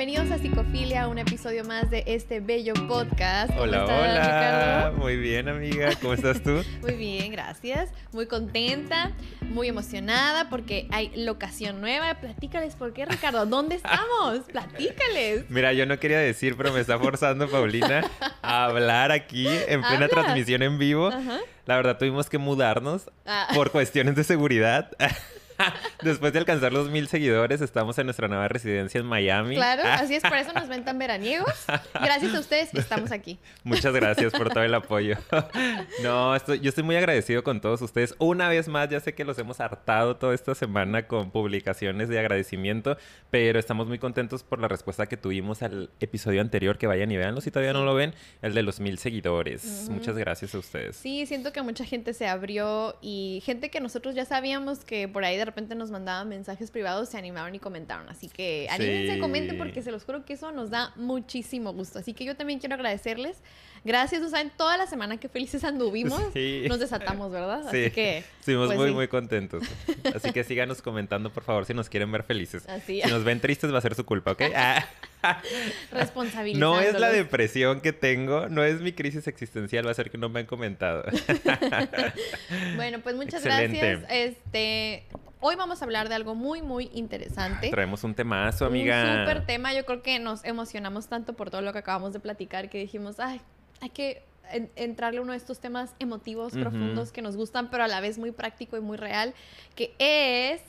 bienvenidos a Psicofilia, un episodio más de este bello podcast. Hola, ¿Cómo estás, hola. Ricardo? Muy bien, amiga. ¿Cómo estás tú? Muy bien, gracias. Muy contenta, muy emocionada porque hay locación nueva. Platícales por qué, Ricardo. ¿Dónde estamos? Platícales. Mira, yo no quería decir, pero me está forzando Paulina a hablar aquí en plena Habla. transmisión en vivo. Ajá. La verdad, tuvimos que mudarnos Ah. por cuestiones de seguridad. Después de alcanzar los mil seguidores, estamos en nuestra nueva residencia en Miami. Claro, así es, por eso nos ven tan veraniegos. Gracias a ustedes estamos aquí. Muchas gracias por todo el apoyo. No, estoy- yo estoy muy agradecido con todos ustedes. Una vez más, ya sé que los hemos hartado toda esta semana con publicaciones de agradecimiento, pero estamos muy contentos por la respuesta que tuvimos al episodio anterior. Que vayan y véanlo si todavía no lo ven, el de los mil seguidores. Muchas gracias a ustedes. Sí, siento que mucha gente se abrió y gente que nosotros ya sabíamos que por ahí de repente nos mandaban mensajes privados se animaron y comentaron. Así que anímense, Sí. comenten porque se los juro que eso nos da muchísimo gusto. Así que yo también quiero agradecerles. Gracias, no saben toda la semana que felices anduvimos. Sí. Nos desatamos, ¿verdad? Sí. Así que Estuvimos pues muy, sí. muy contentos. Así que síganos comentando, por favor, si nos quieren ver felices. Así. Si nos ven tristes, va a ser su culpa, ¿ok? Ah. responsabilidad. No es la depresión que tengo, no es mi crisis existencial, va a ser que no me han comentado. Bueno, pues muchas Excelente. gracias. Este, hoy vamos a hablar de algo muy, muy interesante. Traemos un temazo, amiga. Un súper tema. Yo creo que nos emocionamos tanto por todo lo que acabamos de platicar que dijimos, ay, hay que en- entrarle a uno de estos temas emotivos, profundos, que nos gustan, pero a la vez muy práctico y muy real, que es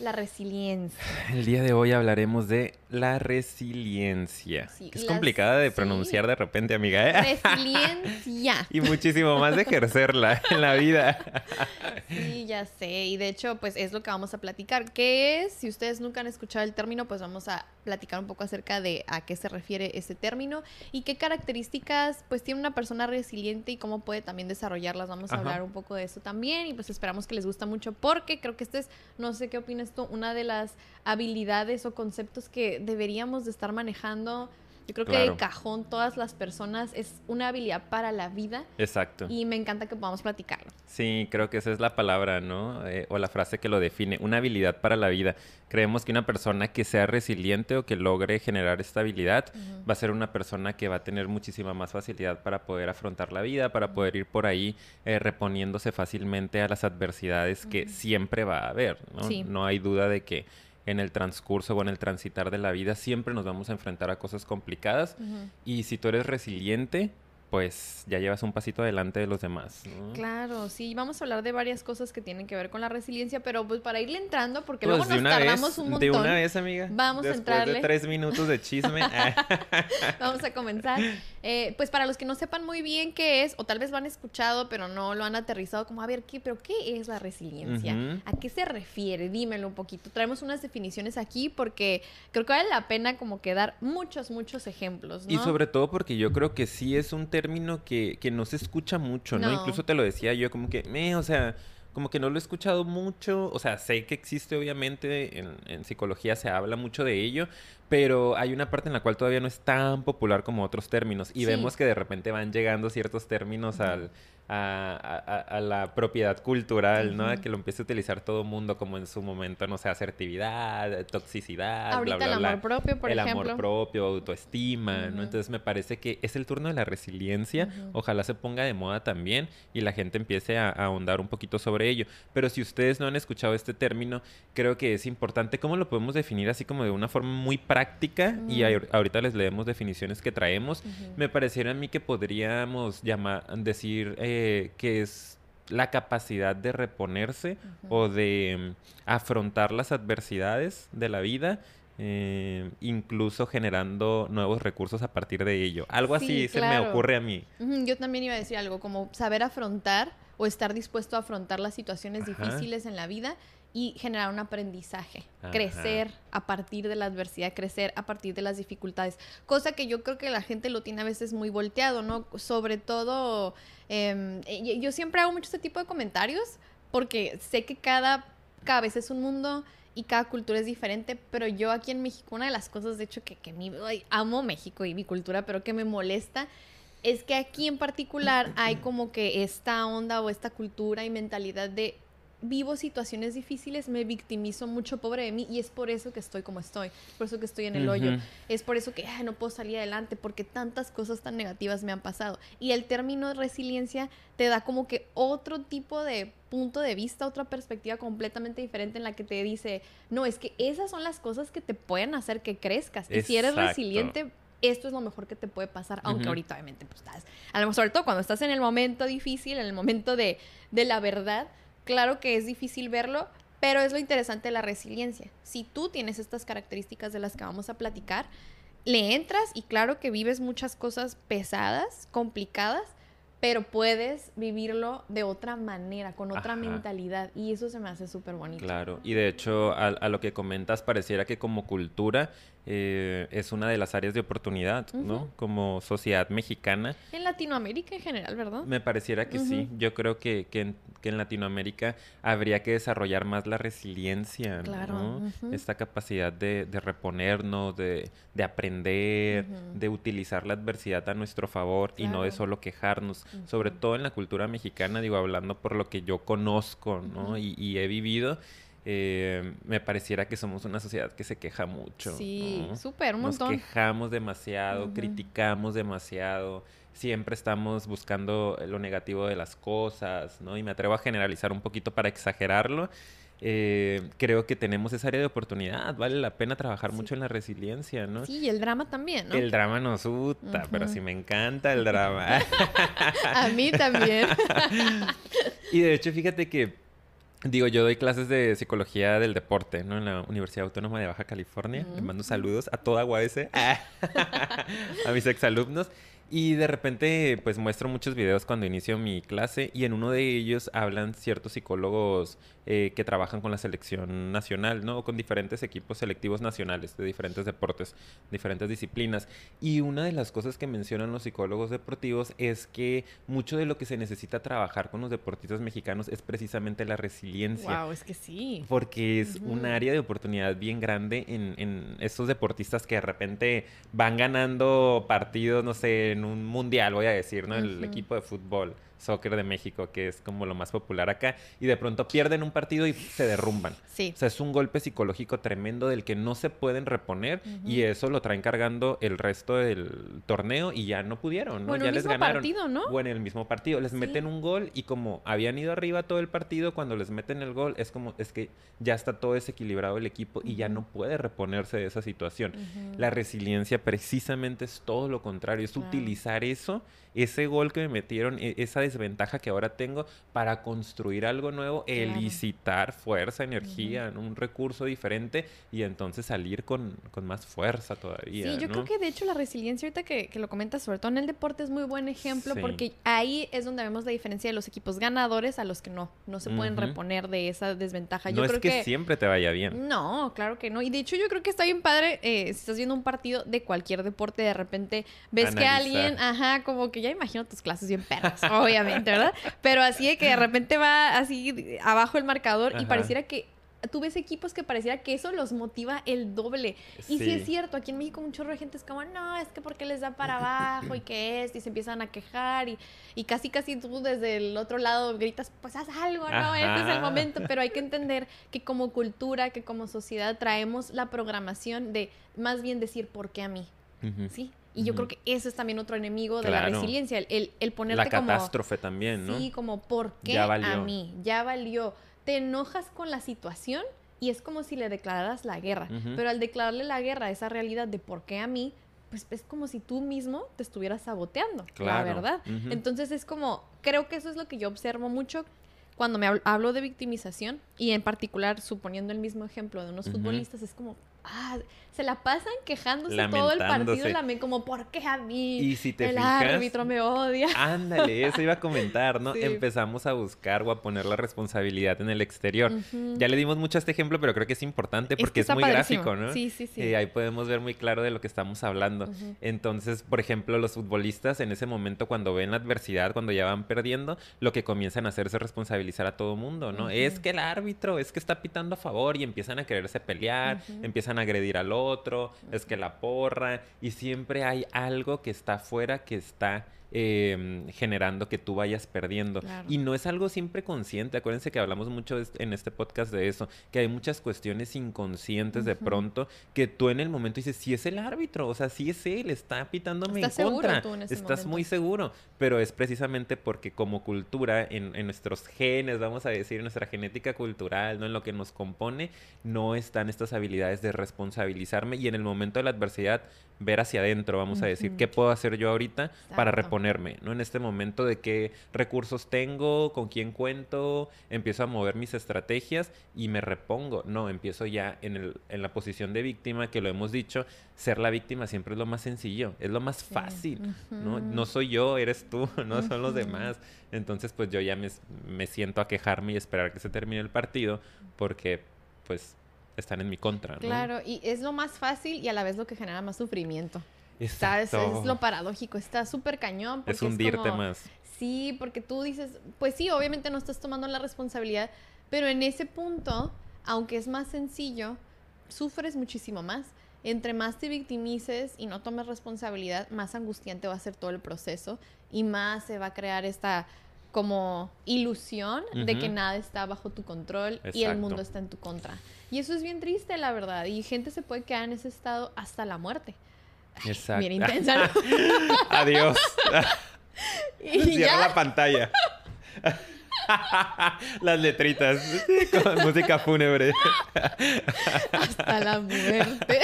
la resiliencia. El día de hoy hablaremos de la resiliencia. Sí, que es complicada de sí. pronunciar de repente, amiga. ¿eh? Resiliencia. y muchísimo más de ejercerla en la vida. Sí, ya sé. Y de hecho, pues es lo que vamos a platicar. ¿Qué es? Si ustedes nunca han escuchado el término, pues vamos a platicar un poco acerca de a qué se refiere ese término y qué características pues tiene una persona resiliente y cómo puede también desarrollarlas. Vamos a Ajá. hablar un poco de eso también y pues esperamos que les gusta mucho porque creo que este es, no sé qué opinas tú, una de las habilidades o conceptos que deberíamos de estar manejando. Yo creo que Claro. cajón todas las personas es una habilidad para la vida Exacto. y me encanta que podamos platicarlo. Sí, creo que esa es la palabra, ¿no? Eh, o la frase que lo define, una habilidad para la vida. Creemos que una persona que sea resiliente o que logre generar esta habilidad Ujú. va a ser una persona que va a tener muchísima más facilidad para poder afrontar la vida, para poder ir por ahí eh, reponiéndose fácilmente a las adversidades que siempre va a haber, ¿no? Sí. No hay duda de que en el transcurso o en el transitar de la vida siempre nos vamos a enfrentar a cosas complicadas y si tú eres resiliente, pues ya llevas un pasito adelante de los demás, ¿no? Claro, sí, vamos a hablar de varias cosas que tienen que ver con la resiliencia, pero pues para irle entrando, porque Pues luego nos tardamos vez, un montón. De una vez, amiga. Vamos a Después entrarle. de tres minutos de chisme. Vamos a comenzar. Eh, pues para los que no sepan muy bien qué es, o tal vez lo han escuchado, pero no lo han aterrizado, como a ver, ¿qué, pero qué es la resiliencia? ¿A qué se refiere? Dímelo un poquito. Traemos unas definiciones aquí porque creo que vale la pena como que dar muchos, muchos ejemplos, ¿no? Y sobre todo porque yo creo que sí es un término que, que no se escucha mucho, ¿no? No. Incluso te lo decía yo, como que, me, o sea, como que no lo he escuchado mucho. O sea, sé que existe, obviamente, en, en psicología se habla mucho de ello, pero hay una parte en la cual todavía no es tan popular como otros términos. Y Sí. vemos que de repente van llegando ciertos términos al, a, a- a- la propiedad cultural, ¿no? A Ujú. que lo empiece a utilizar todo mundo como en su momento, no sé, asertividad, toxicidad, Ahorita bla, bla, el bla amor propio, por el ejemplo. amor propio, autoestima, Ujú. ¿no? Entonces me parece que es el turno de la resiliencia. Ujú. Ojalá se ponga de moda también y la gente empiece a, a ahondar un poquito sobre ello. Pero si ustedes no han escuchado este término, creo que es importante. ¿Cómo lo podemos definir así como de una forma muy práctica? Y ahor- ahorita les leemos definiciones que traemos. Me pareciera a mí que podríamos llamar, decir eh, que es la capacidad de reponerse o de mm, afrontar las adversidades de la vida, eh, incluso generando nuevos recursos a partir de ello. Algo Sí, así se me ocurre a mí. Yo también iba a decir algo, como saber afrontar o estar dispuesto a afrontar las situaciones Ajá. difíciles en la vida y generar un aprendizaje, Ajá. crecer a partir de la adversidad, crecer a partir de las dificultades, cosa que yo creo que la gente lo tiene a veces muy volteado, ¿no? Sobre todo, em, yo siempre hago mucho este tipo de comentarios porque sé que cada cabeza es un mundo y cada cultura es diferente, pero yo aquí en México, una de las cosas, de hecho, que, que mi- ay, amo México y mi cultura, pero que me molesta, es que aquí en particular hay como que esta onda o esta cultura y mentalidad de vivo situaciones difíciles, me victimizo mucho, pobre de mí, y es por eso que estoy como estoy, por eso que estoy en el hoyo, es por eso que no puedo salir adelante, porque tantas cosas tan negativas me han pasado. Y el término de resiliencia te da como que otro tipo de punto de vista, otra perspectiva completamente diferente en la que te dice, no, es que esas son las cosas que te pueden hacer que crezcas. Y si eres resiliente, esto es lo mejor que te puede pasar, aunque ahorita obviamente pues estás, a lo mejor sobre todo cuando estás en el momento difícil, en el momento de, de la verdad, claro que es difícil verlo, pero es lo interesante de la resiliencia. Si tú tienes estas características de las que vamos a platicar, le entras y claro que vives muchas cosas pesadas, complicadas, pero puedes vivirlo de otra manera, con otra mentalidad. Y eso se me hace súper bonito. Claro, y de hecho a, a, lo que comentas, pareciera que como cultura eh, es una de las áreas de oportunidad, ¿no? Como sociedad mexicana. En Latinoamérica en general, ¿verdad? Me pareciera que sí. Yo creo que, que, en, que, en, Latinoamérica habría que desarrollar más la resiliencia, claro. ¿no? Esta capacidad de, de reponernos, de, de aprender, de utilizar la adversidad a nuestro favor y no de solo quejarnos. Sobre todo en la cultura mexicana, digo, hablando por lo que yo conozco, ¿no? y, y he vivido. Eh, me pareciera que somos una sociedad que se queja mucho. Sí, súper, un montón. Nos quejamos demasiado, criticamos demasiado, siempre estamos buscando lo negativo de las cosas, ¿no? Y me atrevo a generalizar un poquito para exagerarlo. Eh, creo que tenemos esa área de oportunidad, vale la pena trabajar mucho en la resiliencia, ¿no? Sí, y el drama también, ¿no? El drama nos gusta, pero sí me encanta el drama. a mí también. y de hecho, fíjate que Digo, yo doy clases de psicología del deporte, ¿no? En la Universidad Autónoma de Baja California. Le mando saludos a toda UAS, a mis exalumnos. Y de repente, pues muestro muchos videos cuando inicio mi clase y en uno de ellos hablan ciertos psicólogos eh, que trabajan con la selección nacional, ¿no? O con diferentes equipos selectivos nacionales de diferentes deportes, diferentes disciplinas. Y una de las cosas que mencionan los psicólogos deportivos es que mucho de lo que se necesita trabajar con los deportistas mexicanos es precisamente la resiliencia. Wow, es que sí. Porque es un área de oportunidad bien grande en, en estos deportistas que de repente van ganando partidos, no sé, un mundial, voy a decir, ¿no? El equipo de fútbol soccer de México, que es como lo más popular acá, y de pronto pierden un partido y se derrumban. Sí. O sea, es un golpe psicológico tremendo del que no se pueden reponer y eso lo traen cargando el resto del torneo y ya no pudieron, ¿no? ya el les mismo ganaron. Partido, ¿no? Bueno, en el mismo partido. Les meten un gol y como habían ido arriba todo el partido, cuando les meten el gol es como, es que ya está todo desequilibrado el equipo y ya no puede reponerse de esa situación. La resiliencia precisamente es todo lo contrario, es utilizar eso ese gol que me metieron, e, esa desventaja que ahora tengo para construir algo nuevo, elicitar fuerza, energía, un recurso diferente y entonces salir con, más fuerza todavía. Sí, yo creo que de hecho la resiliencia, ahorita que, lo comentas, sobre todo en el deporte, es muy buen ejemplo porque ahí es donde vemos la diferencia de los equipos ganadores a los que no, no se pueden reponer de esa desventaja. Yo no creo es que, siempre te vaya bien. No, claro que no. Y de hecho yo creo que está bien padre eh, si estás viendo un partido de cualquier deporte, de repente ves que alguien, ajá, como que ya imagino tus clases bien perras, obviamente, ¿verdad? Pero así de que de repente va así abajo el marcador y pareciera que tú ves equipos que pareciera que eso los motiva el doble. Y sí. es cierto, aquí en México un chorro de gente es como, no, es que porque les da para abajo y que es, y se empiezan a quejar y, y casi casi tú desde el otro lado gritas, pues haz algo, ¿no? Este es el momento, pero hay que entender que como cultura, que como sociedad traemos la programación de más bien decir, ¿por qué a mí? ¿Sí? Y yo creo que eso es también otro enemigo de la resiliencia, el, el, ponerte como... La catástrofe también, ¿no? Sí, como, ¿por qué a mí? Ya valió. Te enojas con la situación y es como si le declararas la guerra. Pero al declararle la guerra a esa realidad de por qué a mí, pues es como si tú mismo te estuvieras saboteando, la verdad. Entonces es como, creo que eso es lo que yo observo mucho cuando me hablo de victimización y en particular suponiendo el mismo ejemplo de unos futbolistas, es como, ah, se la pasan quejándose todo el partido, lamen como, ¿por qué a mí? Y si te el árbitro me odia. Ándale, eso iba a comentar, ¿no? Empezamos a buscar o a poner la responsabilidad en el exterior. Ya le dimos mucho a este ejemplo, pero creo que es importante porque es, muy gráfico, ¿no? Sí, sí, sí. Eh, ahí podemos ver muy claro de lo que estamos hablando. Entonces, por ejemplo, los futbolistas en ese momento cuando ven la adversidad, cuando ya van perdiendo, lo que comienzan a hacer es responsabilizar a todo mundo, ¿no? Es que el árbitro, es que está pitando a favor y empiezan a quererse pelear, empiezan a agredir al otro, es que la porra, y siempre hay algo que está afuera que está em, generando que tú vayas perdiendo. Claro. Y no es algo siempre consciente. Acuérdense que hablamos mucho en este podcast de eso, que hay muchas cuestiones inconscientes de pronto que tú en el momento dices, sí es el árbitro, o sea, sí es él, está pitándome en Estás seguro contra. tú en ese Estás momento. muy seguro, pero es precisamente porque como cultura, en, en nuestros genes, vamos a decir, en nuestra genética cultural, ¿no? En lo que nos compone, no están estas habilidades de responsabilizarme y en el momento de la adversidad ver hacia adentro, vamos a decir. ¿qué puedo hacer yo ahorita para Exacto. ¿No? En este momento de qué recursos tengo, con quién cuento, empiezo a mover mis estrategias y me repongo. No, empiezo ya en, el, en la posición de víctima, que lo hemos dicho, ser la víctima siempre es lo más sencillo, es lo más Sí. fácil, ¿no? Soy yo, eres tú, no son los demás. Entonces, pues yo ya me, me siento a quejarme y esperar que se termine el partido porque, pues, están en mi contra, ¿no? Claro, y es lo más fácil y a la vez lo que genera más sufrimiento. Es lo paradójico, está súper cañón. Es hundirte más. Sí, porque tú dices, pues sí, obviamente no estás tomando la responsabilidad, pero en ese punto, aunque es más sencillo, sufres muchísimo más. Entre más te victimices y no tomes responsabilidad, más angustiante va a ser todo el proceso y más se va a crear esta como ilusión de que nada está bajo tu control y el mundo está en tu contra. Y eso es bien triste, la verdad. Y gente se puede quedar en ese estado hasta la muerte. Exacto. Bien intensa, ¿no? Adiós. Y Cierra ya. la pantalla. Las letritas con música fúnebre. hasta la muerte.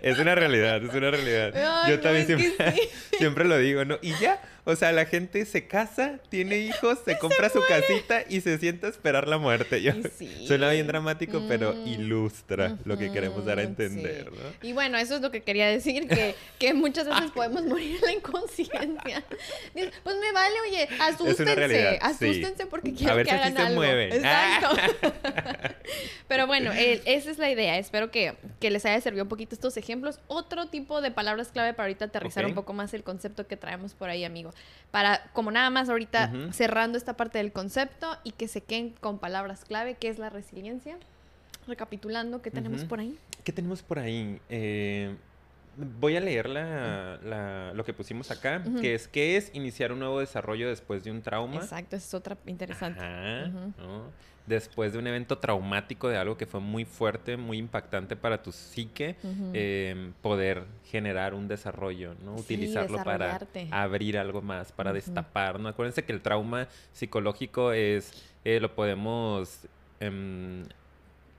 Es una realidad, es una realidad. Yo no, también siempre, sí. siempre lo digo, ¿no? Y ya, o sea, la gente se casa, tiene hijos, se compra su casita y se sienta a esperar la muerte. Yo, sí. Suena bien dramático, pero Mm. ilustra lo que queremos dar a entender, sí. ¿no? Y bueno, eso es lo que quería decir, que, que muchas veces podemos morir en la inconsciencia. Pues me vale, oye, asústense, sí. asústense porque quiero ver que si hagan se algo. mueven. Exacto. Pero bueno, esa es la idea. Espero que, que les haya servido un poquito estos ejemplos. Otro tipo de palabras clave para ahorita aterrizar un poco más el concepto que traemos por ahí, Para, como nada más ahorita cerrando esta parte del concepto y que se queden con palabras clave, que es la resiliencia. Recapitulando, ¿qué tenemos por ahí? ¿Qué tenemos por ahí? Eh, voy a leer la- la- lo que pusimos acá, que es ¿qué es iniciar un nuevo desarrollo después de un trauma? Exacto, esa es otra interesante. Ajá. ¿no? Después de un evento traumático, de algo que fue muy fuerte, muy impactante para tu psique, eh, poder generar un desarrollo, ¿no? Sí, Utilizarlo para abrir algo más, para destapar, ¿no? Acuérdense que el trauma psicológico es, eh, lo podemos em,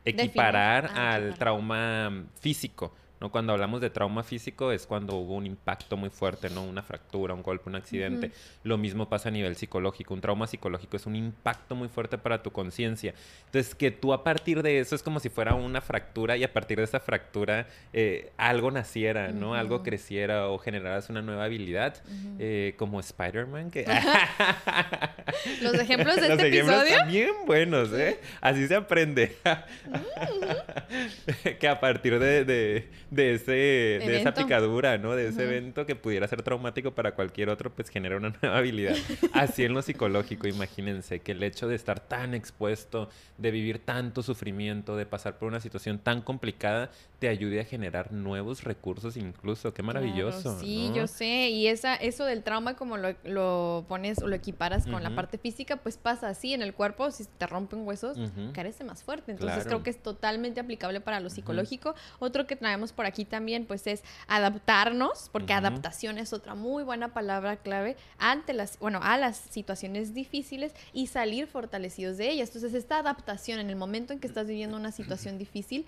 equiparar Ah, al trauma físico. ¿No? Cuando hablamos de trauma físico es cuando hubo un impacto muy fuerte, ¿no? Una fractura, un golpe, un accidente. Lo mismo pasa a nivel psicológico. Un trauma psicológico es un impacto muy fuerte para tu conciencia. Entonces, que tú a partir de eso es como si fuera una fractura y a partir de esa fractura eh, algo naciera, ¿no? Algo creciera o generaras una nueva habilidad. Eh, como Spider-Man, que... Los ejemplos de Los este ejemplos episodio. están bien buenos, ¿eh? Así se aprende. que a partir de, de, de ese, de esa picadura, ¿no? De ese evento que pudiera ser traumático para cualquier otro, pues genera una nueva habilidad. Así en lo psicológico, imagínense que el hecho de estar tan expuesto, de vivir tanto sufrimiento, de pasar por una situación tan complicada, te ayude a generar nuevos recursos incluso. Qué maravilloso. Claro, sí, ¿no? yo sé. Y esa, eso del trauma, como lo, lo pones o lo equiparas con la parte física, pues pasa así en el cuerpo. Si te rompen huesos, Ujú. carece más fuerte. Entonces Claro. creo que es totalmente aplicable para lo psicológico. Otro que traemos por aquí también, pues es adaptarnos, porque adaptación es otra muy buena palabra clave ante las, bueno, a las situaciones difíciles y salir fortalecidos de ellas. Entonces esta adaptación en el momento en que estás viviendo una situación difícil,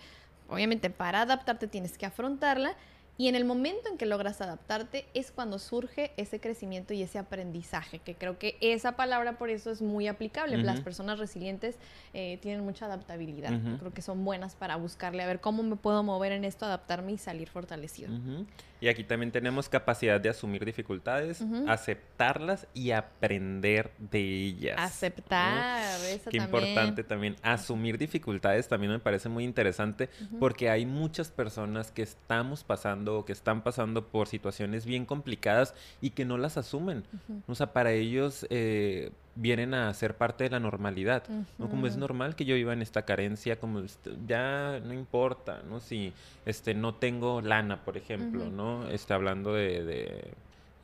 obviamente para adaptarte tienes que afrontarla y en el momento en que logras adaptarte es cuando surge ese crecimiento y ese aprendizaje, que creo que esa palabra por eso es muy aplicable. Las Ujú. personas resilientes eh, tienen mucha adaptabilidad. Ujú. Creo que son buenas para buscarle a ver cómo me puedo mover en esto, adaptarme y salir fortalecido. Ujú. Y aquí también tenemos capacidad de asumir dificultades, aceptarlas y aprender de ellas. Aceptar, esa Qué también. importante también. Asumir dificultades también me parece muy interesante porque hay muchas personas que estamos pasando o que están pasando por situaciones bien complicadas y que no las asumen. Ujú. O sea, para ellos eh, vienen a ser parte de la normalidad. ¿no? Como es normal que yo viva en esta carencia, como este, ya no importa, ¿no? Si este, no tengo lana, por ejemplo, Ujú. ¿no? Este, hablando de, de,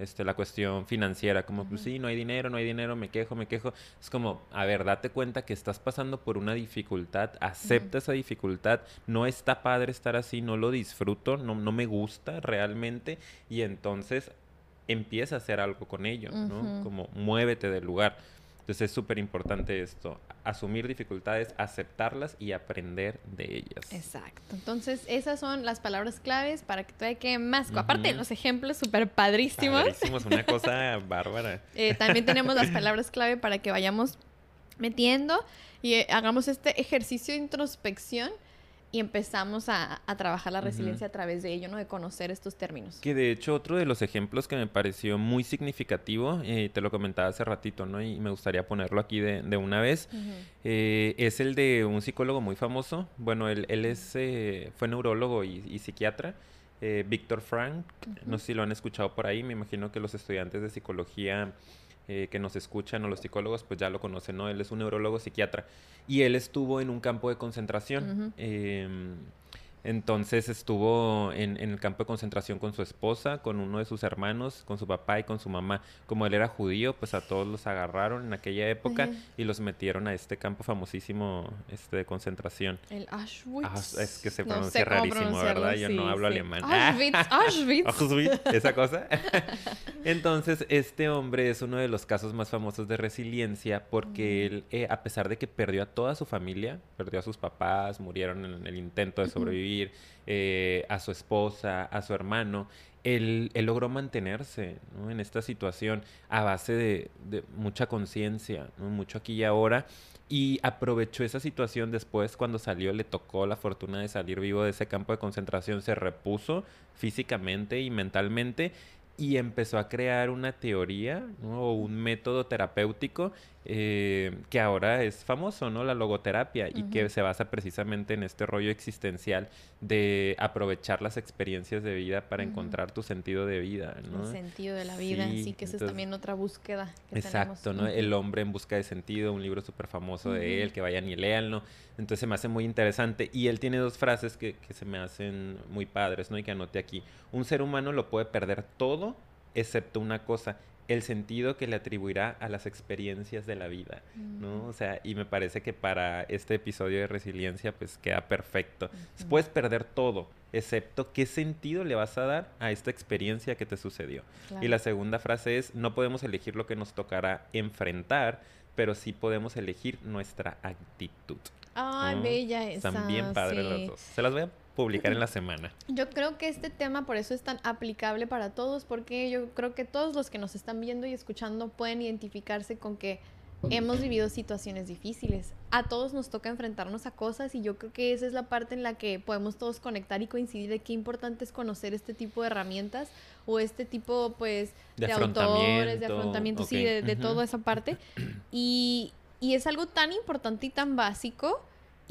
este, la cuestión financiera, como pues sí, no hay dinero, no hay dinero, me quejo, me quejo. Es como, a ver, date cuenta que estás pasando por una dificultad, acepta esa dificultad, no está padre estar así, no lo disfruto, no, no me gusta realmente y entonces empieza a hacer algo con ello, ¿no? Como muévete del lugar. Entonces es súper importante esto, asumir dificultades, aceptarlas y aprender de ellas. Exacto. Entonces esas son las palabras claves para que todavía quede más. Aparte de los ejemplos súper padrísimos. Padrísimos, una cosa bárbara. Eh, también tenemos las palabras clave para que vayamos metiendo y eh, hagamos este ejercicio de introspección y empezamos a, trabajar la resiliencia a través de ello, ¿no? De conocer estos términos. Que de hecho otro de los ejemplos que me pareció muy significativo, eh, te lo comentaba hace ratito, ¿no? Y me gustaría ponerlo aquí de, de una vez, eh, es el de un psicólogo muy famoso. Bueno, él, él es, eh, fue neurólogo y, psiquiatra. Víctor Frank, no sé si lo han escuchado por ahí, me imagino que los estudiantes de psicología que nos escuchan o los psicólogos pues ya lo conocen, ¿no? Él es un neurólogo psiquiatra y él estuvo en un campo de concentración. Entonces estuvo en, el campo de concentración con su esposa, con uno de sus hermanos, con su papá y con su mamá. Como él era judío, pues a todos los agarraron en aquella época y los metieron a este campo famosísimo este, de concentración. El Auschwitz. Ah, es que se pronuncia rarísimo, ¿verdad? Yo no hablo alemán. Auschwitz, Auschwitz. Auschwitz, esa cosa. Entonces, este hombre es uno de los casos más famosos de resiliencia porque él, eh, a pesar de que perdió a toda su familia, perdió a sus papás, murieron en el intento de sobrevivir, eh, a su esposa, a su hermano, él, logró mantenerse en esta situación a base de, mucha conciencia, mucho aquí y ahora, y aprovechó esa situación después cuando salió, le tocó la fortuna de salir vivo de ese campo de concentración, se repuso físicamente y mentalmente y empezó a crear una teoría o un método terapéutico eh, que ahora es famoso, ¿no? La logoterapia y que se basa precisamente en este rollo existencial de aprovechar las experiencias de vida para encontrar tu sentido de vida, ¿no? El sentido de la vida, sí, que esa es también otra búsqueda. exacto, ¿no? El hombre en busca de sentido, un libro súper famoso de él, que vayan y léanlo. Entonces se me hace muy interesante. Y él tiene dos frases que, que se me hacen muy padres, ¿no? Y que anote aquí. Un ser humano lo puede perder todo excepto una cosa, el sentido que le atribuirá a las experiencias de la vida, ¿no? O sea, y me parece que para este episodio de resiliencia pues queda perfecto. Puedes perder todo, excepto qué sentido le vas a dar a esta experiencia que te sucedió. Y la segunda frase es, no podemos elegir lo que nos tocará enfrentar, pero sí podemos elegir nuestra actitud. Ay, bella esa. Están bien padres las dos. Se las voy a publicar en la semana. Yo creo que este tema por eso es tan aplicable para todos, porque yo creo que todos los que nos están viendo y escuchando pueden identificarse con que hemos vivido situaciones difíciles. A todos nos toca enfrentarnos a cosas y yo creo que esa es la parte en la que podemos todos conectar y coincidir de qué importante es conocer este tipo de herramientas o este tipo pues de, autores, de afrontamiento, sí, de, toda esa parte. Y, y es algo tan importante y tan básico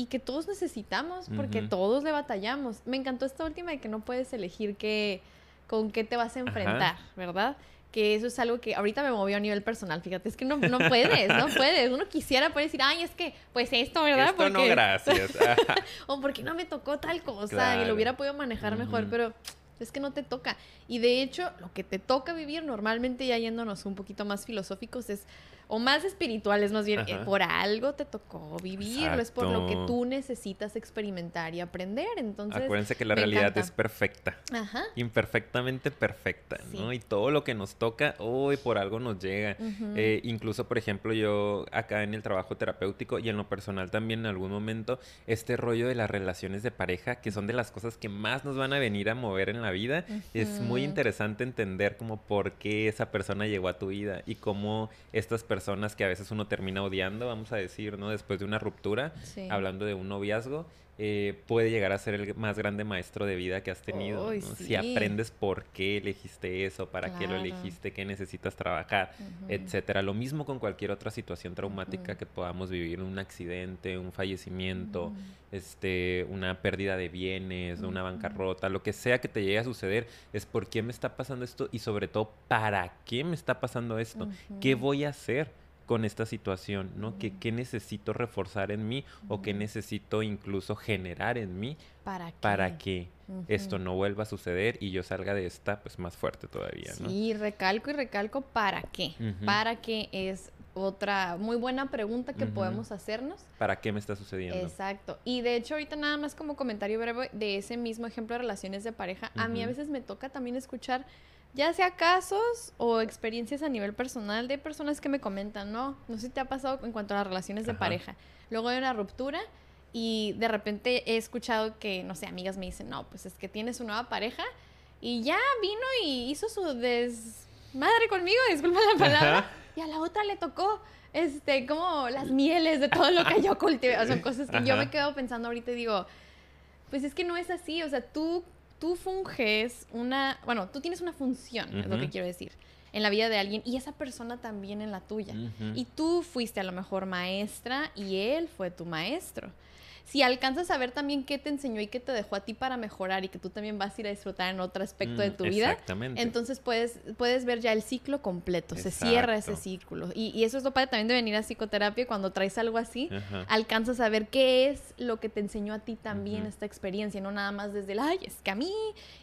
y que todos necesitamos porque todos le batallamos. Me encantó esta última de que no puedes elegir qué, con qué te vas a enfrentar, ¿verdad? Que eso es algo que ahorita me movió a nivel personal, fíjate, es que no, no puedes, no puedes. Uno quisiera poder decir, ay, es que, pues esto, ¿verdad? Esto no, gracias. o porque no me tocó tal cosa y lo hubiera podido manejar mejor, pero es que no te toca. Y de hecho, lo que te toca vivir normalmente, ya yéndonos un poquito más filosóficos, es o más espirituales más bien, por algo te tocó vivirlo, es por lo que tú necesitas experimentar y aprender. Entonces, acuérdense que la realidad es perfecta, Ajá. imperfectamente perfecta, ¿no? Y todo lo que nos toca, hoy por algo nos llega. Eh, incluso, por ejemplo, yo acá en el trabajo terapéutico y en lo personal también en algún momento, este rollo de las relaciones de pareja, que son de las cosas que más nos van a venir a mover en la vida, es muy interesante entender como por qué esa persona llegó a tu vida y cómo estas personas personas que a veces uno termina odiando, vamos a decir, ¿no? Después de una ruptura, hablando de un noviazgo, eh, puede llegar a ser el más grande maestro de vida que has tenido. Si aprendes por qué elegiste eso, para qué lo elegiste, qué necesitas trabajar, etcétera. Lo mismo con cualquier otra situación traumática que podamos vivir, un accidente, un fallecimiento, este, una pérdida de bienes, una bancarrota, lo que sea que te llegue a suceder, es por qué me está pasando esto y sobre todo para qué me está pasando esto, qué voy a hacer con esta situación, ¿no? ¿Qué, qué necesito reforzar en mí o qué necesito incluso generar en mí ¿Para para que esto no vuelva a suceder y yo salga de esta pues más fuerte todavía, ¿no? Sí, recalco y recalco para qué. Para qué es otra muy buena pregunta que podemos hacernos. ¿Para qué me está sucediendo? Exacto. Y de hecho, ahorita nada más como comentario breve de ese mismo ejemplo de relaciones de pareja, a mí a veces me toca también escuchar ya sea casos o experiencias a nivel personal de personas que me comentan, ¿no? No sé si te ha pasado en cuanto a las relaciones de Ajá. pareja. Luego hay una ruptura y de repente he escuchado que, no sé, amigas me dicen, no, pues es que tienes su nueva pareja y ya vino y hizo su desmadre conmigo, disculpa la palabra, Ajá. y a la otra le tocó, este, como las mieles de todo lo que yo cultivé. O sea, cosas que yo Ajá. me quedo pensando ahorita y digo, pues es que no es así, o sea, tú, tú funges una, bueno, tú tienes una función, es lo que quiero decir, en la vida de alguien y esa persona también en la tuya. Y tú fuiste a lo mejor maestra y él fue tu maestro. Si alcanzas a ver también qué te enseñó y qué te dejó a ti para mejorar y que tú también vas a ir a disfrutar en otro aspecto de Mm, tu vida, entonces puedes, puedes ver ya el ciclo completo, se cierra ese círculo. Y, y eso es lo padre también de venir a psicoterapia cuando traes algo así. Ajá. Alcanzas a ver qué es lo que te enseñó a ti también esta experiencia, no nada más desde el, ay, es que a mí,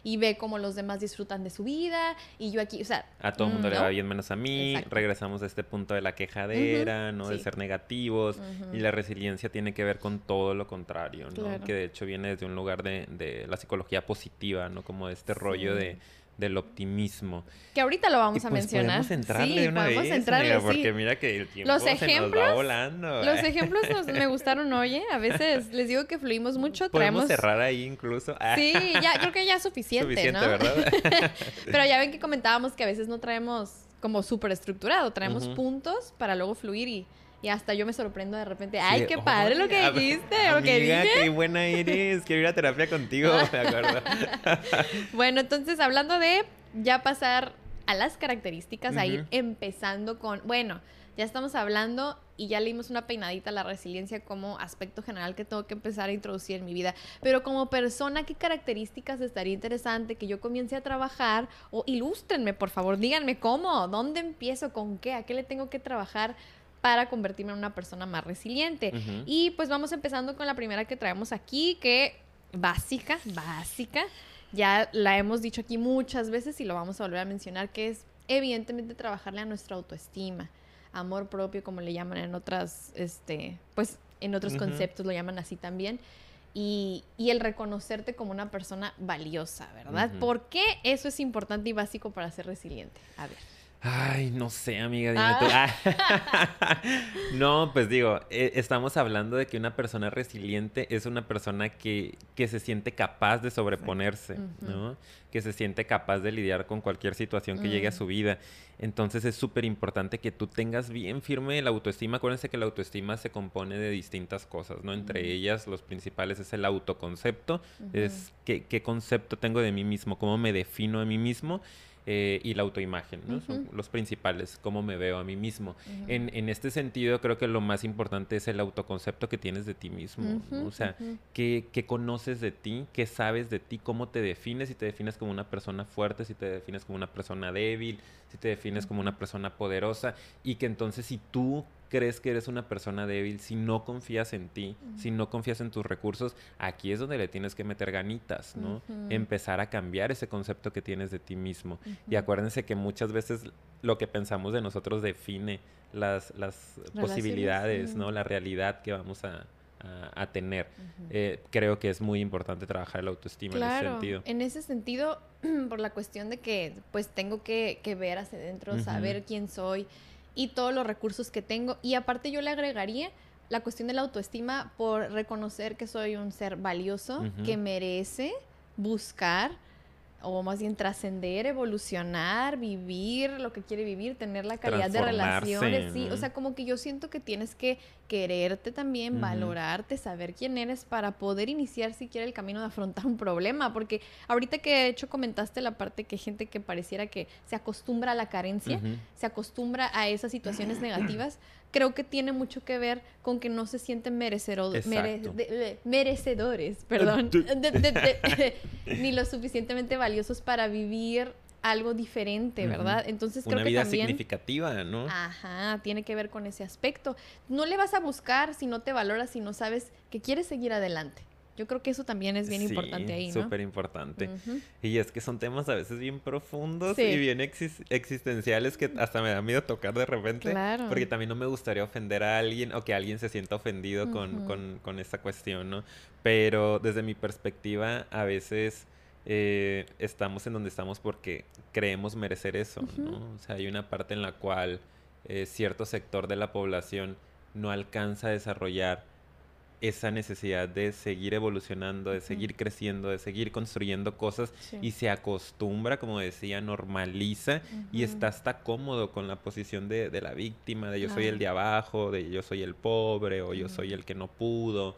y ve cómo los demás disfrutan de su vida, y yo aquí, o sea... A todo el mundo mm, le ¿no? va bien menos a mí. Exacto. Regresamos a este punto de la quejadera, ¿no? De ser negativos. Y la resiliencia tiene que ver con todo lo contrario, ¿no? Claro. Que de hecho viene desde un lugar de, de la psicología positiva, ¿no? Como de este rollo Sí. de, del optimismo. Que ahorita lo vamos y a pues mencionar. podemos entrarle sí, de una podemos vez, entrarle, amiga, sí. porque mira que el tiempo Los se nos va ejemplos- volando. Los ejemplos nos- me gustaron, oye. A veces les digo que fluimos mucho, Podemos traemos... cerrar ahí incluso. Sí, ya, creo que ya es suficiente, Suficiente, ¿no? ¿verdad? Pero ya ven que comentábamos que a veces no traemos como súper estructurado, traemos Ujú. puntos para luego fluir y, y hasta yo me sorprendo de repente. ¡Ay, qué padre lo que dijiste! Lo que dije. qué buena eres. Quiero ir a terapia contigo, me acuerdo. Bueno, entonces hablando de ya pasar a las características, a ir empezando con, bueno, ya estamos hablando y ya leímos una peinadita a la resiliencia como aspecto general que tengo que empezar a introducir en mi vida. Pero como persona, ¿qué características estaría interesante que yo comience a trabajar? O ilústrenme, por favor, díganme cómo, dónde empiezo, con qué, a qué le tengo que trabajar para convertirme en una persona más resiliente. Y pues vamos empezando con la primera que traemos aquí, que básica, básica. Ya la hemos dicho aquí muchas veces y lo vamos a volver a mencionar, que es evidentemente trabajarle a nuestra autoestima, amor propio, como le llaman en otras, este, pues en otros conceptos lo llaman así también. Y, y el reconocerte como una persona valiosa, ¿verdad? Ujú. ¿Por qué eso es importante y básico para ser resiliente? A ver. Ay, no sé, amiga, dime Ah. tú. Ah. no, pues digo, eh, estamos hablando de que una persona resiliente es una persona que, que se siente capaz de sobreponerse. ¿no? Que se siente capaz de lidiar con cualquier situación que llegue a Mm. su vida. Entonces es súper importante que tú tengas bien firme la autoestima. Acuérdense que la autoestima se compone de distintas cosas, ¿no? Entre Ujú. ellas, los principales es el autoconcepto, es qué, qué concepto tengo de mí mismo, cómo me defino a mí mismo. Eh, y la autoimagen, ¿no? Son los principales, cómo me veo a mí mismo. Ujú. En, en este sentido, creo que lo más importante es el autoconcepto que tienes de ti mismo. O sea. ¿qué, qué conoces de ti? ¿Qué sabes de ti? ¿Cómo te defines? Si te defines como una persona fuerte, si te defines como una persona débil, si te defines como una persona poderosa. Y que entonces si tú crees que eres una persona débil, si no confías en ti, si no confías en tus recursos, aquí es donde le tienes que meter ganitas, ¿no? Empezar a cambiar ese concepto que tienes de ti mismo. Y acuérdense que muchas veces lo que pensamos de nosotros define las, las posibilidades. ¿no? La realidad que vamos a, a- a tener. Eh, creo que es muy importante trabajar la autoestima en ese sentido. en ese sentido, por la cuestión de que pues tengo que, que ver hacia adentro, saber quién soy y todos los recursos que tengo. Y aparte yo le agregaría la cuestión de la autoestima por reconocer que soy un ser valioso, que merece buscar o más bien trascender, evolucionar, vivir lo que quiere vivir, tener la calidad de relaciones, sí, o sea, como que yo siento que tienes que quererte también, valorarte, saber quién eres para poder iniciar siquiera el camino de afrontar un problema, porque ahorita que de hecho comentaste la parte que gente que pareciera que se acostumbra a la carencia, se acostumbra a esas situaciones negativas, creo que tiene mucho que ver con que no se sienten merecero- mere- Exacto. de- de- merecedores, perdón, de- de- ni lo suficientemente valiosos para vivir algo diferente, ¿verdad? Entonces creo Una que vida también... significativa, ¿no? Ajá, tiene que ver con ese aspecto. No le vas a buscar si no te valoras, si no sabes que quieres seguir adelante. Yo creo que eso también es bien importante ahí, ¿no? Súper importante. Y es que son temas a veces bien profundos Sí. y bien exis- existenciales que hasta me da miedo tocar de repente. Claro. Porque también no me gustaría ofender a alguien o que alguien se sienta ofendido con, con, con esta cuestión, ¿no? Pero desde mi perspectiva, a veces eh, estamos en donde estamos porque creemos merecer eso, ¿no? O sea, hay una parte en la cual eh, cierto sector de la población no alcanza a desarrollar esa necesidad de seguir evolucionando, de seguir creciendo, de seguir construyendo cosas Sí. y se acostumbra, como decía, normaliza y está hasta cómodo con la posición de, de la víctima, de yo soy el de abajo, de yo soy el pobre o yo soy el que no pudo.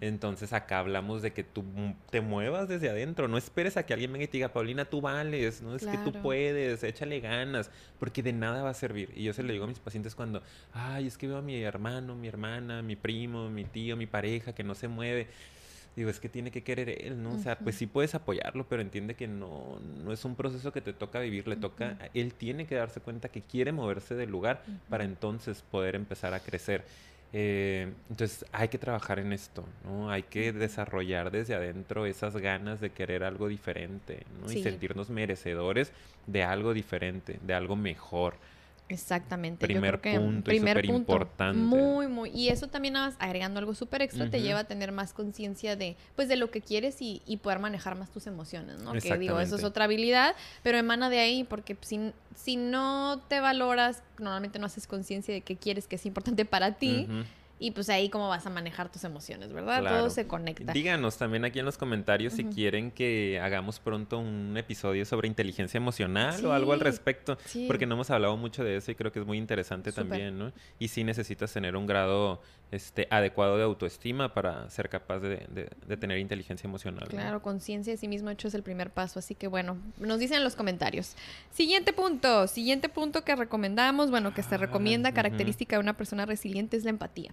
Entonces acá hablamos de que tú te muevas desde adentro, no esperes a que alguien venga y te diga, Paulina, tú vales, no es que tú puedes, échale ganas, porque de nada va a servir. Y yo se lo digo a mis pacientes cuando, ay, es que veo a mi hermano, mi hermana, mi primo, mi tío, mi pareja que no se mueve. Digo, es que tiene que querer él, ¿no? O sea, pues sí puedes apoyarlo, pero entiende que no, no es un proceso que te toca vivir, le toca, él tiene que darse cuenta que quiere moverse del lugar para entonces poder empezar a crecer. Eh, entonces hay que trabajar en esto, ¿no? Hay que desarrollar desde adentro esas ganas de querer algo diferente, ¿no? Y sentirnos merecedores de algo diferente, de algo mejor. Exactamente. yo Primer creo que punto primer punto. superimportante. Muy, muy. Y eso también nada más agregando algo súper extra te lleva a tener más conciencia de, pues, de lo que quieres y, y poder manejar más tus emociones, ¿no? Que digo, eso es otra habilidad, pero emana de ahí porque si, si no te valoras, normalmente no haces conciencia de qué quieres, que es importante para ti. Y pues ahí cómo vas a manejar tus emociones, ¿verdad? Claro. Todo se conecta. Díganos también aquí en los comentarios si quieren que hagamos pronto un episodio sobre inteligencia emocional o algo al respecto, sí. porque no hemos hablado mucho de eso y creo que es muy interesante también, ¿no? Y sí necesitas tener un grado este, adecuado de autoestima para ser capaz de, de- de tener inteligencia emocional. ¿no? Claro, conciencia de sí mismo hecho es el primer paso, así que bueno, nos dicen en los comentarios. Siguiente punto, siguiente punto que recomendamos, bueno, que se Ah, recomienda, característica de una persona resiliente es la empatía.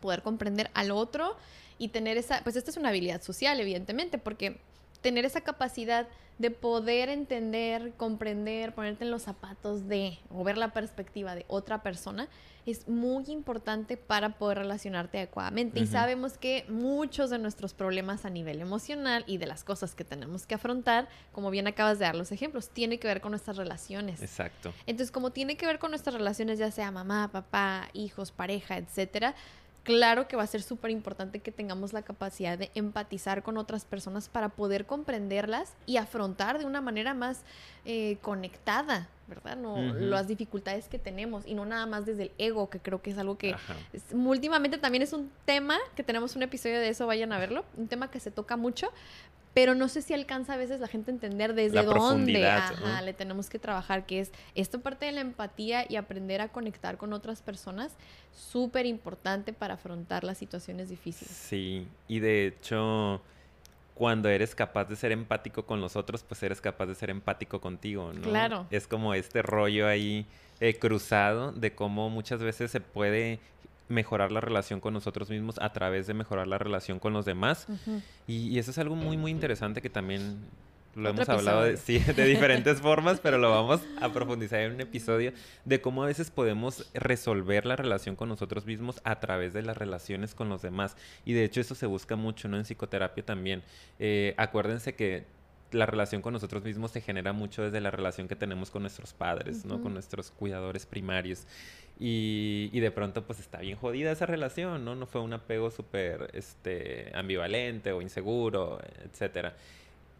Poder comprender al otro y tener esa, pues esta es una habilidad social, evidentemente, porque tener esa capacidad de poder entender, comprender, ponerte en los zapatos de o ver la perspectiva de otra persona es muy importante para poder relacionarte adecuadamente. Y sabemos que muchos de nuestros problemas a nivel emocional y de las cosas que tenemos que afrontar, como bien acabas de dar los ejemplos, tiene que ver con nuestras relaciones. Exacto. Entonces, como tiene que ver con nuestras relaciones, ya sea mamá, papá, hijos, pareja, etcétera, claro que va a ser súper importante que tengamos la capacidad de empatizar con otras personas para poder comprenderlas y afrontar de una manera más eh, conectada, ¿verdad? No. Las dificultades que tenemos y no nada más desde el ego, que creo que es algo que es- últimamente también es un tema que tenemos un episodio de eso, vayan a verlo, un tema que se toca mucho, pero no sé si alcanza a veces la gente a entender desde La dónde ajá, ¿no? le tenemos que trabajar, que es esta parte de la empatía y aprender a conectar con otras personas, súper importante para afrontar las situaciones difíciles. Sí, y de hecho, cuando eres capaz de ser empático con los otros, pues eres capaz de ser empático contigo, ¿no? Claro. Es como este rollo ahí eh, cruzado de cómo muchas veces se puede mejorar la relación con nosotros mismos a través de mejorar la relación con los demás. Y, y eso es algo muy, muy interesante que también lo hemos hablado de, sí, de diferentes formas, pero lo vamos a profundizar en un episodio de cómo a veces podemos resolver la relación con nosotros mismos a través de las relaciones con los demás. Y de hecho eso se busca mucho, ¿no? En psicoterapia también. Eh, acuérdense que la relación con nosotros mismos se genera mucho desde la relación que tenemos con nuestros padres, ¿no? Con nuestros cuidadores primarios. Y, y de pronto pues está bien jodida esa relación, ¿no? No fue un apego súper este, ambivalente o inseguro, etcétera.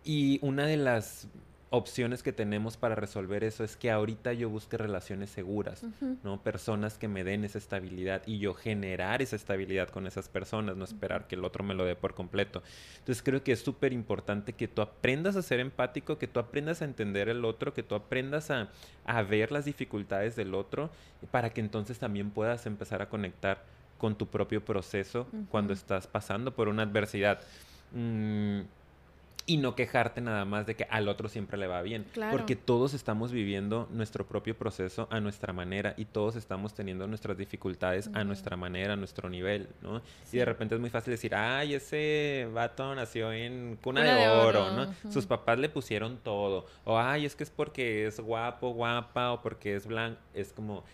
Y una de las opciones que tenemos para resolver eso es que ahorita yo busque relaciones seguras. ¿no? Personas que me den esa estabilidad y yo generar esa estabilidad con esas personas, no esperar que el otro me lo dé por completo. Entonces creo que es súper importante que tú aprendas a ser empático, que tú aprendas a entender el otro, que tú aprendas a, a ver las dificultades del otro, para que entonces también puedas empezar a conectar con tu propio proceso cuando estás pasando por una adversidad. Mm, y no quejarte nada más de que al otro siempre le va bien. Porque todos estamos viviendo nuestro propio proceso a nuestra manera y todos estamos teniendo nuestras dificultades a nuestra manera, a nuestro nivel, ¿no? Y de repente es muy fácil decir, ay, ese vato nació en cuna, de, oro, ¿no? Sus papás le pusieron todo. O, ay, es que es porque es guapo, guapa, o porque es blanco. Es como,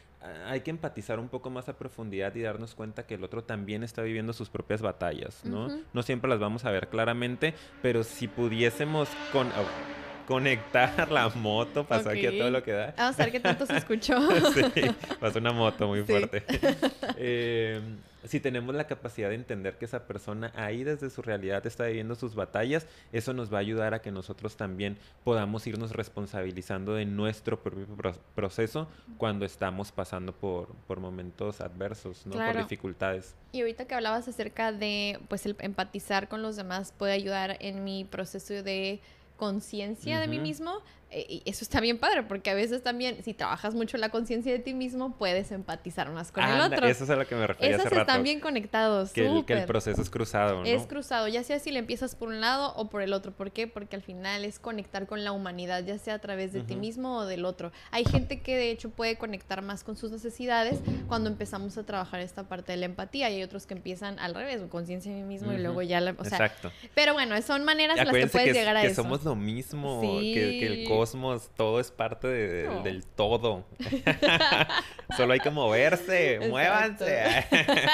hay que empatizar un poco más a profundidad y darnos cuenta que el otro también está viviendo sus propias batallas, ¿no? No siempre las vamos a ver claramente, pero si pudiésemos con... Oh, conectar la moto, pasó aquí a todo lo que da. Vamos a ver qué tanto se escuchó. sí, pasó una moto muy fuerte. eh, si tenemos la capacidad de entender que esa persona ahí desde su realidad está viviendo sus batallas, eso nos va a ayudar a que nosotros también podamos irnos responsabilizando de nuestro propio proceso cuando estamos pasando por, por momentos adversos, ¿no? Por dificultades. Y ahorita que hablabas acerca de, pues, el empatizar con los demás puede ayudar en mi proceso de conciencia de mí mismo, eh, eso está bien padre, porque a veces también, si trabajas mucho la conciencia de ti mismo, puedes empatizar más con el otro. Eso es a lo que me refería Esos hace están bien conectados. Que el, que el, proceso es cruzado, ¿no? Es cruzado, ya sea si le empiezas por un lado o por el otro. ¿Por qué? Porque al final es conectar con la humanidad, ya sea a través de ti mismo o del otro. Hay gente que de hecho puede conectar más con sus necesidades cuando empezamos a trabajar esta parte de la empatía y hay otros que empiezan al revés, conciencia de mí mismo y luego ya la... O sea, Exacto. Pero bueno, son maneras en las que puedes llegar a que eso. Que somos lo mismo, que, que el cosmos, todo es parte del todo. Solo hay que moverse, muévanse.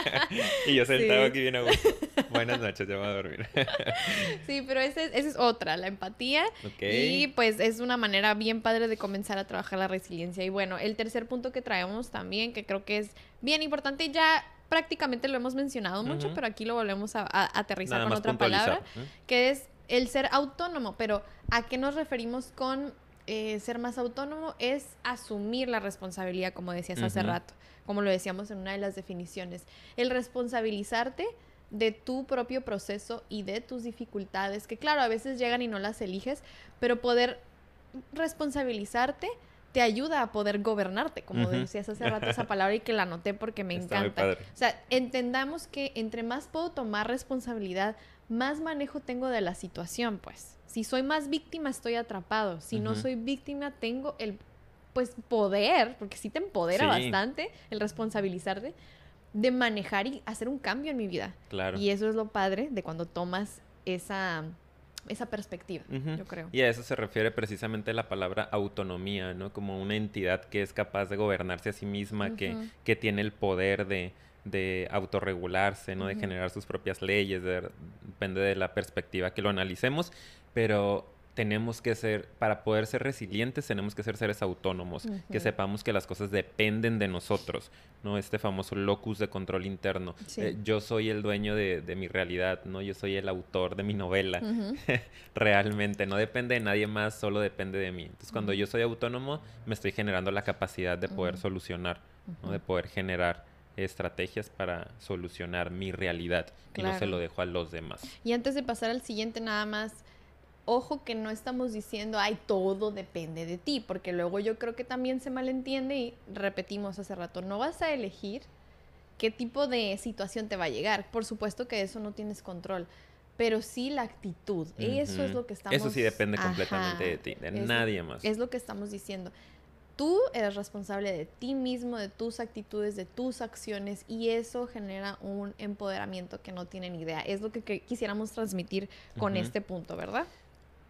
y yo sentado aquí bien a Buenas noches, ya voy a dormir. sí, pero esa es, otra, la empatía. Y pues es una manera bien padre de comenzar a trabajar la resiliencia. Y bueno, el tercer punto que traemos también, que creo que es bien importante, ya prácticamente lo hemos mencionado mucho, pero aquí lo volvemos a, aterrizar con otra palabra, que es el ser autónomo. Pero ¿a qué nos referimos con eh, ser más autónomo es asumir la responsabilidad, como decías hace rato, como lo decíamos en una de las definiciones. El responsabilizarte de tu propio proceso y de tus dificultades, que claro, a veces llegan y no las eliges, pero poder responsabilizarte te ayuda a poder gobernarte, como decías hace rato esa palabra y que la noté porque me encanta. O sea, entendamos que entre más puedo tomar responsabilidad, más manejo tengo de la situación, pues. Si soy más víctima, estoy atrapado. Si no soy víctima, tengo el pues poder, porque sí te empodera bastante el responsabilizarte de manejar y hacer un cambio en mi vida. Claro. Y eso es lo padre de cuando tomas esa esa perspectiva, yo creo. Y a eso se refiere precisamente la palabra autonomía, ¿no? Como una entidad que es capaz de gobernarse a sí misma, que, que tiene el poder de, de autorregularse, ¿no? De generar sus propias leyes, depende de la perspectiva que lo analicemos, pero tenemos que ser, para poder ser resilientes, tenemos que ser seres autónomos, que sepamos que las cosas dependen de nosotros, ¿no? Este famoso locus de control interno. Eh, yo soy el dueño de, mi realidad, ¿no? Yo soy el autor de mi novela. Realmente, no depende de nadie más, solo depende de mí. Entonces, cuando yo soy autónomo, me estoy generando la capacidad de poder solucionar, ¿no? De poder generar estrategias para solucionar mi realidad y no se lo dejo a los demás. Y antes de pasar al siguiente, nada más ojo que no estamos diciendo, ay, todo depende de ti, porque luego yo creo que también se malentiende y repetimos hace rato, no vas a elegir qué tipo de situación te va a llegar. Por supuesto que eso no tienes control, pero sí la actitud. Eso es lo que estamos... Eso sí depende completamente de ti, de nadie más. Es lo que estamos diciendo. Tú eres responsable de ti mismo, de tus actitudes, de tus acciones y eso genera un empoderamiento que no tienen idea. Es lo que, quisiéramos transmitir con este punto, ¿verdad?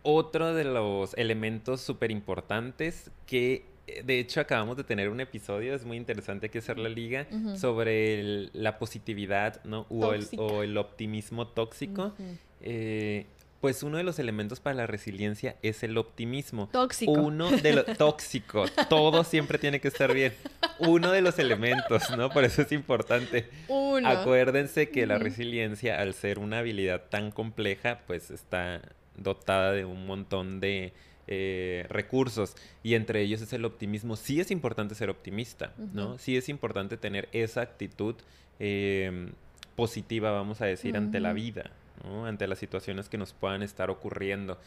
otro de los elementos súper importantes que eh, de hecho acabamos de tener un episodio, es muy interesante que hacer la liga, sobre la positividad ¿no? o el, optimismo tóxico. Eh, pues uno de los elementos para la resiliencia es el optimismo. Tóxico. Uno de los tóxico. Todo siempre tiene que estar bien. Uno de los elementos, ¿no? Por eso es importante. Uno. Acuérdense que la resiliencia, al ser una habilidad tan compleja, pues está dotada de un montón de eh, recursos y entre ellos es el optimismo. Sí es importante ser optimista, ¿no? Sí es importante tener esa actitud em, positiva, vamos a decir, ante la vida, ¿no? Ante las situaciones que nos puedan estar ocurriendo.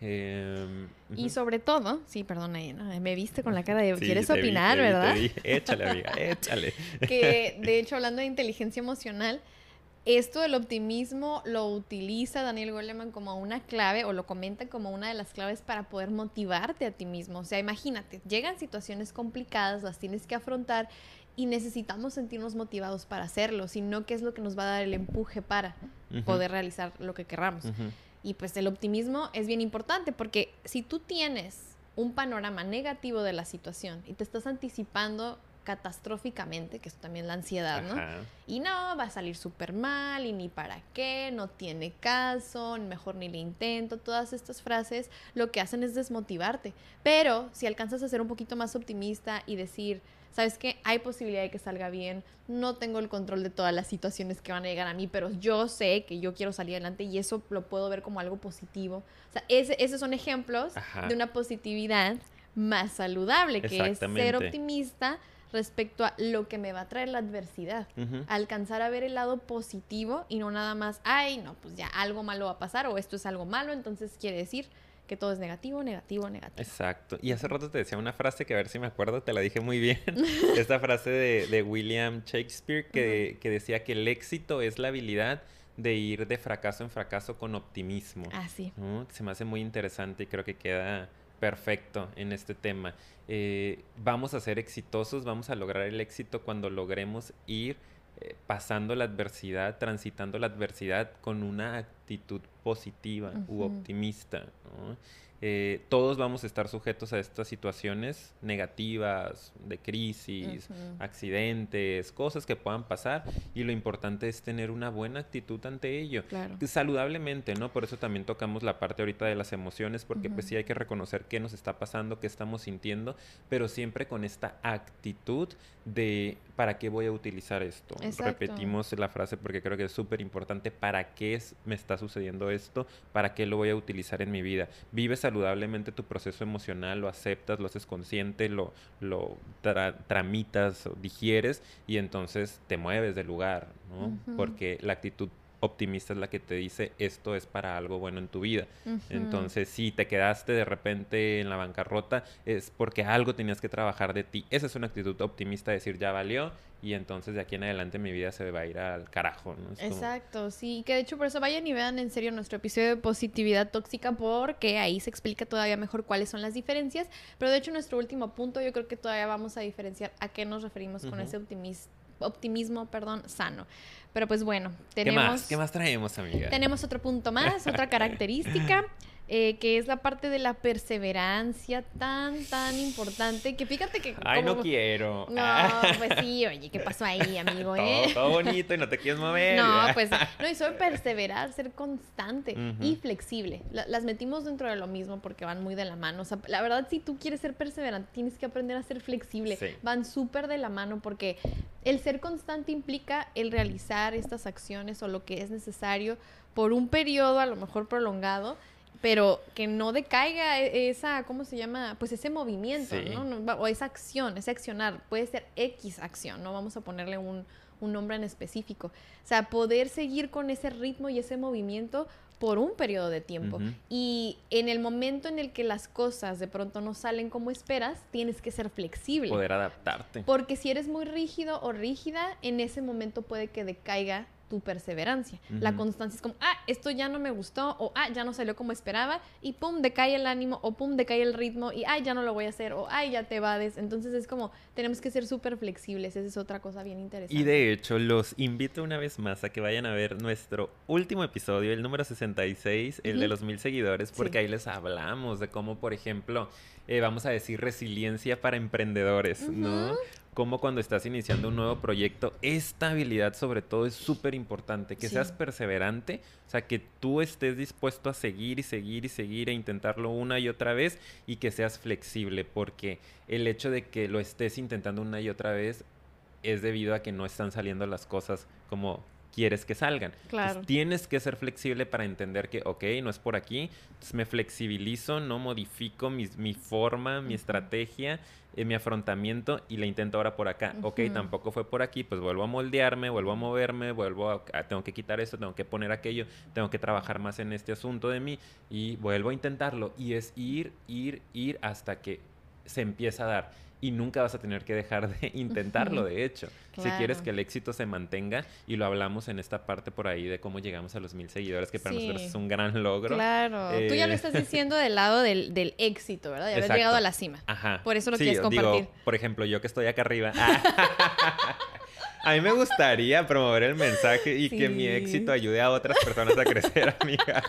Em, y sobre todo, sí, perdona, me viste con la cara de quieres opinar, ¿verdad? Échale, amiga, échale. que de hecho, hablando de inteligencia emocional, esto del optimismo lo utiliza Daniel Goleman como una clave o lo comenta como una de las claves para poder motivarte a ti mismo. O sea, imagínate, llegan situaciones complicadas, las tienes que afrontar y necesitamos sentirnos motivados para hacerlo, sino que es lo que nos va a dar el empuje para poder realizar lo que querramos. Y pues el optimismo es bien importante porque si tú tienes un panorama negativo de la situación y te estás anticipando catastróficamente, que es también la ansiedad, ¿no? Y no, va a salir súper mal y ni para qué, no tiene caso, mejor ni le intento, todas estas frases lo que hacen es desmotivarte. Pero si alcanzas a ser un poquito más optimista y decir, ¿sabes qué? Hay posibilidad de que salga bien, no tengo el control de todas las situaciones que van a llegar a mí, pero yo sé que yo quiero salir adelante y eso lo puedo ver como algo positivo. O sea, esos son ejemplos de una positividad más saludable, que es ser optimista respecto a lo que me va a traer la adversidad. Alcanzar a ver el lado positivo y no nada más, ay, no, pues ya algo malo va a pasar o esto es algo malo, entonces quiere decir que todo es negativo, negativo, negativo. Exacto. Y hace rato te decía una frase que a ver si me acuerdo, te la dije muy bien. Esta frase de, William Shakespeare que, que decía que el éxito es la habilidad de ir de fracaso en fracaso con optimismo. Ah, sí. Se me hace muy interesante y creo que queda perfecto en este tema. Eh, vamos a ser exitosos, vamos a lograr el éxito cuando logremos ir eh, pasando la adversidad, transitando la adversidad con una actitud positiva u optimista. Eh, todos vamos a estar sujetos a estas situaciones negativas, de crisis, accidentes, cosas que puedan pasar y lo importante es tener una buena actitud ante ello. Saludablemente, ¿no? Por eso también tocamos la parte ahorita de las emociones porque pues sí hay que reconocer qué nos está pasando, qué estamos sintiendo, pero siempre con esta actitud de ¿para qué voy a utilizar esto? Repetimos la frase porque creo que es súper importante, ¿para qué me está sucediendo esto? ¿Para qué lo voy a utilizar en mi vida? Vive saludablemente tu proceso emocional, lo aceptas, lo haces consciente, lo, lo tramitas, digieres y entonces te mueves del lugar, ¿no? Porque la actitud optimista es la que te dice esto es para algo bueno en tu vida. Entonces, si te quedaste de repente en la bancarrota, es porque algo tenías que trabajar de ti. Esa es una actitud optimista, decir ya valió y entonces de aquí en adelante mi vida se va a ir al carajo. ¿no? Exacto, sí, que de hecho por eso vayan y vean en serio nuestro episodio de positividad tóxica porque ahí se explica todavía mejor cuáles son las diferencias, pero de hecho nuestro último punto yo creo que todavía vamos a diferenciar a qué nos referimos con ese optimismo, perdón, sano. Pero pues bueno, tenemos... ¿Qué más? ¿Qué más traemos, amiga? Tenemos otro punto más, otra característica. Eh, que es la parte de la perseverancia tan, tan importante, que fíjate que... Ay, no quiero. No, pues sí, oye, ¿qué pasó ahí, amigo? Eh? Todo, bonito y no te quieres mover. No, pues no, y sobre perseverar, ser constante y flexible. las metimos dentro de lo mismo porque van muy de la mano. O sea, la verdad, si tú quieres ser perseverante, tienes que aprender a ser flexible. Van súper de la mano porque el ser constante implica el realizar estas acciones o lo que es necesario por un periodo a lo mejor prolongado pero que no decaiga e, esa, ¿cómo se llama? Pues ese movimiento, ¿no? O esa acción, ese accionar. Puede ser X acción, no vamos a ponerle un, nombre en específico. O sea, poder seguir con ese ritmo y ese movimiento por un periodo de tiempo. Y en el momento en el que las cosas de pronto no salen como esperas, tienes que ser flexible. Poder adaptarte. Porque si eres muy rígido o rígida, en ese momento puede que decaiga tu perseverancia. La constancia es como, ah, esto ya no me gustó, o ah, ya no salió como esperaba, y pum, decae el ánimo, o pum, decae el ritmo, y ay, ya no lo voy a hacer, o ay, ya te vades. Entonces es como, tenemos que ser súper flexibles, esa es otra cosa bien interesante. Y de hecho, los invito una vez más a que vayan a ver nuestro último episodio, el número 66, el de los mil seguidores, porque ahí les hablamos de cómo, por ejemplo, eh, vamos a decir, resiliencia para emprendedores, ¿no? Como cuando estás iniciando un nuevo proyecto, esta habilidad sobre todo es súper importante, que seas perseverante, o sea, que tú estés dispuesto a seguir y seguir y seguir e intentarlo una y otra vez y que seas flexible, porque el hecho de que lo estés intentando una y otra vez es debido a que no están saliendo las cosas como quieres que salgan. Claro. tienes que ser flexible para entender que, ok, no es por aquí. Entonces me flexibilizo, no modifico mi, mi forma, mi estrategia, eh, mi afrontamiento y la intento ahora por acá. Ok, tampoco fue por aquí, pues vuelvo a moldearme, vuelvo a moverme, vuelvo a, tengo que quitar esto, tengo que poner aquello, tengo que trabajar más en este asunto de mí y vuelvo a intentarlo. Y es ir, ir, ir hasta que se empieza a dar y nunca vas a tener que dejar de intentarlo, de hecho. Si quieres que el éxito se mantenga, y lo hablamos en esta parte por ahí de cómo llegamos a los mil seguidores, que para nosotros es un gran logro. Claro, tú ya lo eh, estás diciendo del lado del, del éxito, ¿verdad? De haber llegado a la cima. Ajá. Por eso lo quieres compartir. por ejemplo, yo que estoy acá arriba. A mí me gustaría promover el mensaje y que mi éxito ayude a otras personas a crecer, amiga.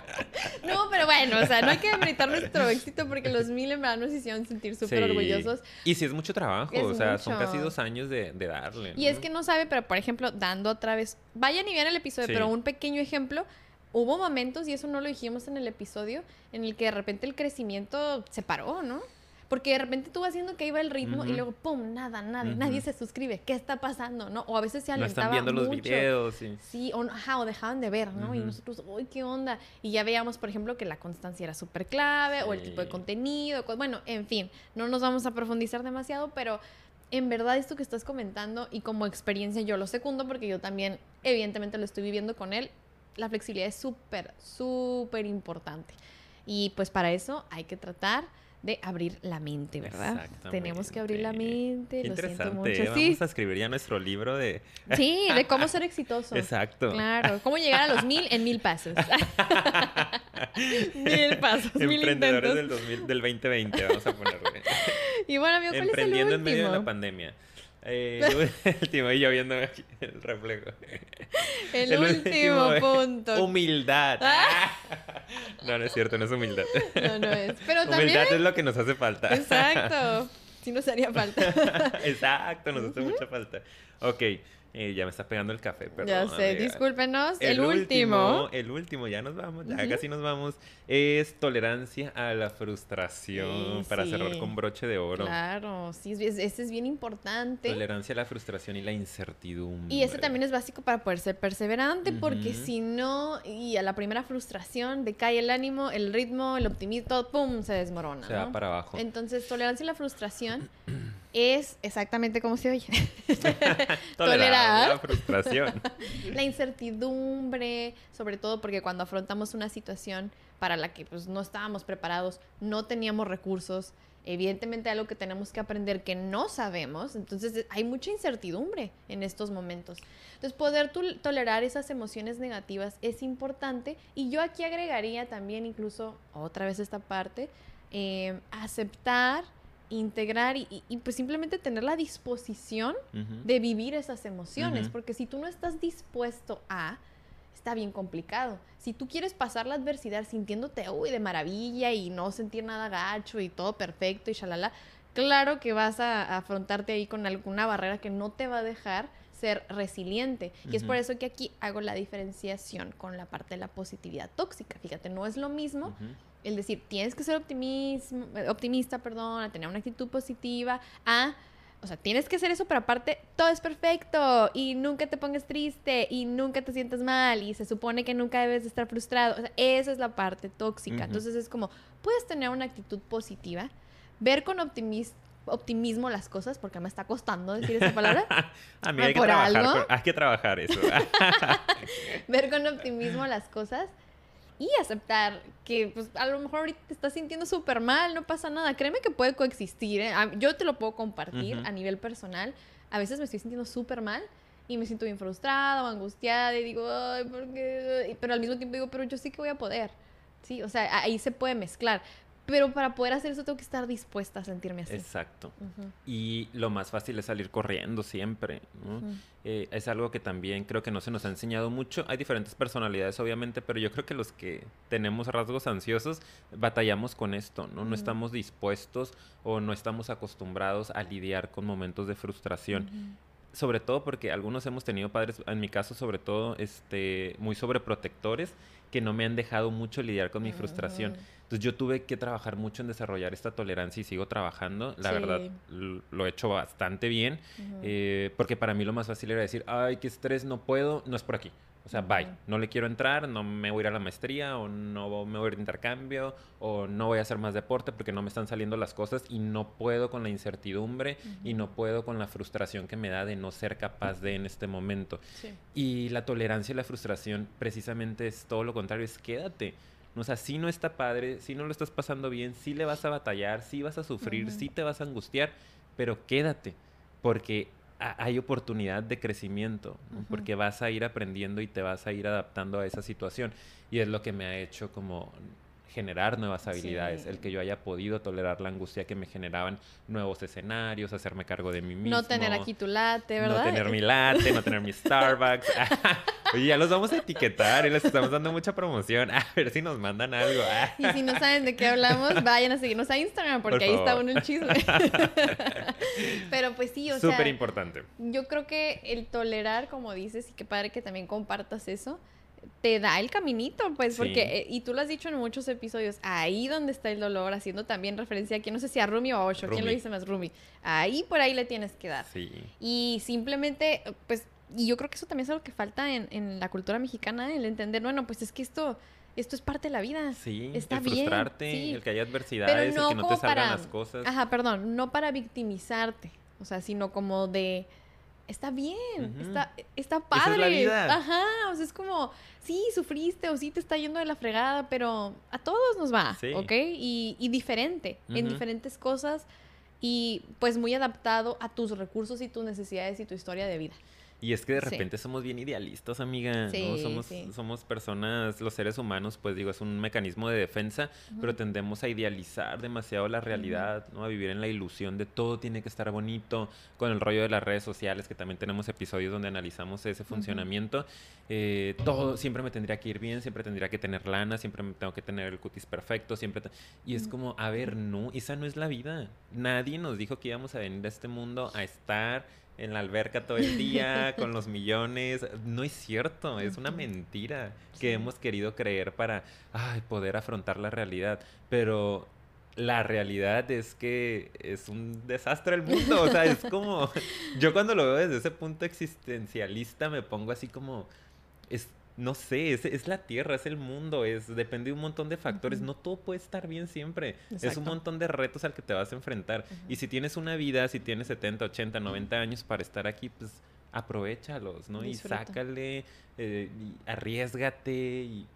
No, pero bueno, o sea, no hay que demeritar nuestro éxito porque los mil en verdad nos hicieron sentir súper orgullosos. Y sí es mucho trabajo, o sea, son casi dos años de, darle. Y es que no sabe, pero por ejemplo, dando otra vez, vayan y vean el episodio, pero un pequeño ejemplo, hubo momentos, y eso no lo dijimos en el episodio, en el que de repente el crecimiento se paró, ¿no? Porque de repente tú vas haciendo que iba el ritmo y luego, ¡pum! Nada, nadie, nadie se suscribe. ¿Qué está pasando? ¿No? O a veces se alentaba No están viendo los videos, sí. Sí, o, ajá, o dejaban de ver, ¿no? Y nosotros, ¡uy, qué onda! Y ya veíamos, por ejemplo, que la constancia era súper clave, o el tipo de contenido, bueno, en fin, no nos vamos a profundizar demasiado, pero en verdad esto que estás comentando y como experiencia yo lo secundo porque yo también evidentemente lo estoy viviendo con él, la flexibilidad es súper, súper importante. Y pues para eso hay que tratar de abrir la mente, ¿verdad? Tenemos que abrir la mente, lo siento mucho. ¿eh? Vamos a escribir ya nuestro libro de... Sí, de cómo ser exitoso. Exacto. Claro, cómo llegar a los mil en mil pasos. mil pasos, mil intentos. del, 2000, del 2020, vamos a ponerle. Y bueno, amigo, ¿cuál Emprendiendo es el último? en medio de la pandemia. Eh, el último, y yo viendo aquí el reflejo. El, último, punto. Humildad. Ah. No, no es cierto, no es humildad. No, no es. Pero humildad es lo que nos hace falta. Exacto. Sí nos haría falta. Exacto, nos hace mucha falta. Ok, eh, ya me está pegando el café, perdón. Ya sé, discúlpenos. El, último, El último, ya nos vamos, ya casi nos vamos. Es tolerancia a la frustración para cerrar con broche de oro. Claro, sí, ese es bien importante. Tolerancia a la frustración y la incertidumbre. Y ese también es básico para poder ser perseverante, porque si no, y a la primera frustración decae el ánimo, el ritmo, el optimismo, todo, pum, se desmorona. Se va para abajo. Entonces, tolerancia a la frustración es exactamente como se oye. Tolerar la frustración. la incertidumbre, sobre todo porque cuando afrontamos una situación para la que pues, no estábamos preparados, no teníamos recursos, evidentemente algo que tenemos que aprender que no sabemos, entonces hay mucha incertidumbre en estos momentos. Entonces poder tolerar esas emociones negativas es importante y yo aquí agregaría también incluso otra vez esta parte, eh, aceptar integrar y, pues simplemente tener la disposición de vivir esas emociones, porque si tú no estás dispuesto a, está bien complicado. Si tú quieres pasar la adversidad sintiéndote, uy, de maravilla y no sentir nada gacho y todo perfecto y shalala, claro que vas a, afrontarte ahí con alguna barrera que no te va a dejar ser resiliente. Y es por eso que aquí hago la diferenciación con la parte de la positividad tóxica. Fíjate, no es lo mismo el decir, tienes que ser optimismo, optimista, perdón, a tener una actitud positiva, a, o sea, tienes que hacer eso, pero aparte, todo es perfecto y nunca te pongas triste y nunca te sientas mal y se supone que nunca debes de estar frustrado. O sea, esa es la parte tóxica. Entonces es como, puedes tener una actitud positiva, ver con optimismo las cosas, porque me está costando decir esa palabra. a mí hay que, trabajar, hay que trabajar eso. ver con optimismo las cosas y aceptar que pues, a lo mejor ahorita te estás sintiendo súper mal, no pasa nada. Créeme que puede coexistir. ¿eh? Yo te lo puedo compartir a nivel personal. A veces me estoy sintiendo súper mal y me siento bien frustrada o angustiada y digo, ay, ¿por qué? Pero al mismo tiempo digo, pero yo sí que voy a poder. Sí, o sea, ahí se puede mezclar. Pero para poder hacer eso tengo que estar dispuesta a sentirme así. Exacto. Y lo más fácil es salir corriendo siempre. Eh, es algo que también creo que no se nos ha enseñado mucho. Hay diferentes personalidades, obviamente, pero yo creo que los que tenemos rasgos ansiosos batallamos con esto, ¿no? No estamos dispuestos o no estamos acostumbrados a lidiar con momentos de frustración sobre todo porque algunos hemos tenido padres, en mi caso sobre todo, este, muy sobreprotectores que no me han dejado mucho lidiar con mi frustración. Entonces yo tuve que trabajar mucho en desarrollar esta tolerancia y sigo trabajando. La verdad lo he hecho bastante bien, eh, porque para mí lo más fácil era decir, ay, qué estrés, no puedo, no es por aquí. O sea, bye, no le quiero entrar, no me voy a ir a la maestría o no me voy a ir de intercambio o no voy a hacer más deporte porque no me están saliendo las cosas y no puedo con la incertidumbre y no puedo con la frustración que me da de no ser capaz de en este momento. Y la tolerancia y la frustración precisamente es todo lo contrario, es quédate. O sea, si no está padre, si no lo estás pasando bien, si le vas a batallar, si vas a sufrir, si te vas a angustiar, pero quédate, porque hay oportunidad de crecimiento, porque vas a ir aprendiendo y te vas a ir adaptando a esa situación. Y es lo que me ha hecho como generar nuevas habilidades, el que yo haya podido tolerar la angustia que me generaban nuevos escenarios, hacerme cargo de mí mismo. No tener aquí tu latte, ¿verdad? No tener mi latte, no tener mi Starbucks. Oye, ya los vamos a etiquetar y les estamos dando mucha promoción. A ver si nos mandan algo. y si no saben de qué hablamos, vayan a seguirnos a Instagram porque ahí está uno el chisme. Pero pues sí, o sea... Súper importante. Yo creo que el tolerar, como dices, y qué padre que también compartas eso, te da el caminito, pues, porque, eh, y tú lo has dicho en muchos episodios, ahí donde está el dolor, haciendo también referencia aquí, no sé si a Rumi o a Osho, ¿quién lo dice más Rumi? Ahí por ahí le tienes que dar. Sí. Y simplemente, pues, y yo creo que eso también es algo que falta en, en la cultura mexicana, el entender, bueno, pues es que esto esto es parte de la vida. Sí, está el frustrarte, el que haya adversidades, el que no te salgan las cosas. Ajá, perdón, no para victimizarte, o sea, sino como de está bien, está, está padre. Ajá, o sea, es como, sí, sufriste o sí te está yendo de la fregada, pero a todos nos va, ¿ok? Y, y diferente, en diferentes cosas y pues muy adaptado a tus recursos y tus necesidades y tu historia de vida. Y es que de repente somos bien idealistas, amiga. ¿no? Somos, somos personas, los seres humanos, pues digo, es un mecanismo de defensa, pero tendemos a idealizar demasiado la realidad, ¿no? A vivir en la ilusión de todo tiene que estar bonito, con el rollo de las redes sociales, que también tenemos episodios donde analizamos ese funcionamiento. Eh, todo siempre me tendría que ir bien, siempre tendría que tener lana, siempre me tengo que tener el cutis perfecto, siempre. Y es como, a ver, no, esa no es la vida. Nadie nos dijo que íbamos a venir a este mundo a estar en la alberca todo el día, con los millones. No es cierto, es una mentira que hemos querido creer para poder afrontar la realidad. Pero la realidad es que es un desastre el mundo. O sea, es como. Yo cuando lo veo desde ese punto existencialista me pongo así como. Es, no sé, es, es, la tierra, es el mundo, es depende de un montón de factores, no todo puede estar bien siempre, es un montón de retos al que te vas a enfrentar. Y si tienes una vida, si tienes 70, 80, 90 años para estar aquí, pues aprovechalos, ¿no? Y sácale, eh, y arriesgate y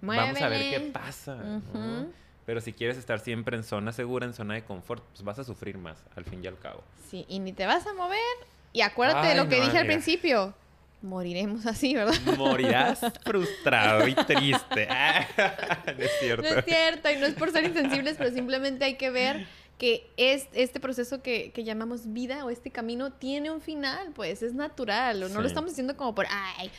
vamos a ver qué pasa, Pero si quieres estar siempre en zona segura, en zona de confort, pues vas a sufrir más, al fin y al cabo. Sí, y ni te vas a mover. Y acuérdate de lo que dije al principio moriremos así, ¿verdad? Morirás frustrado y triste. no es cierto. No es cierto, y no es por ser insensibles, pero simplemente hay que ver que es, este proceso que, llamamos vida o este camino tiene un final, pues es natural, o no lo estamos haciendo como por, ay,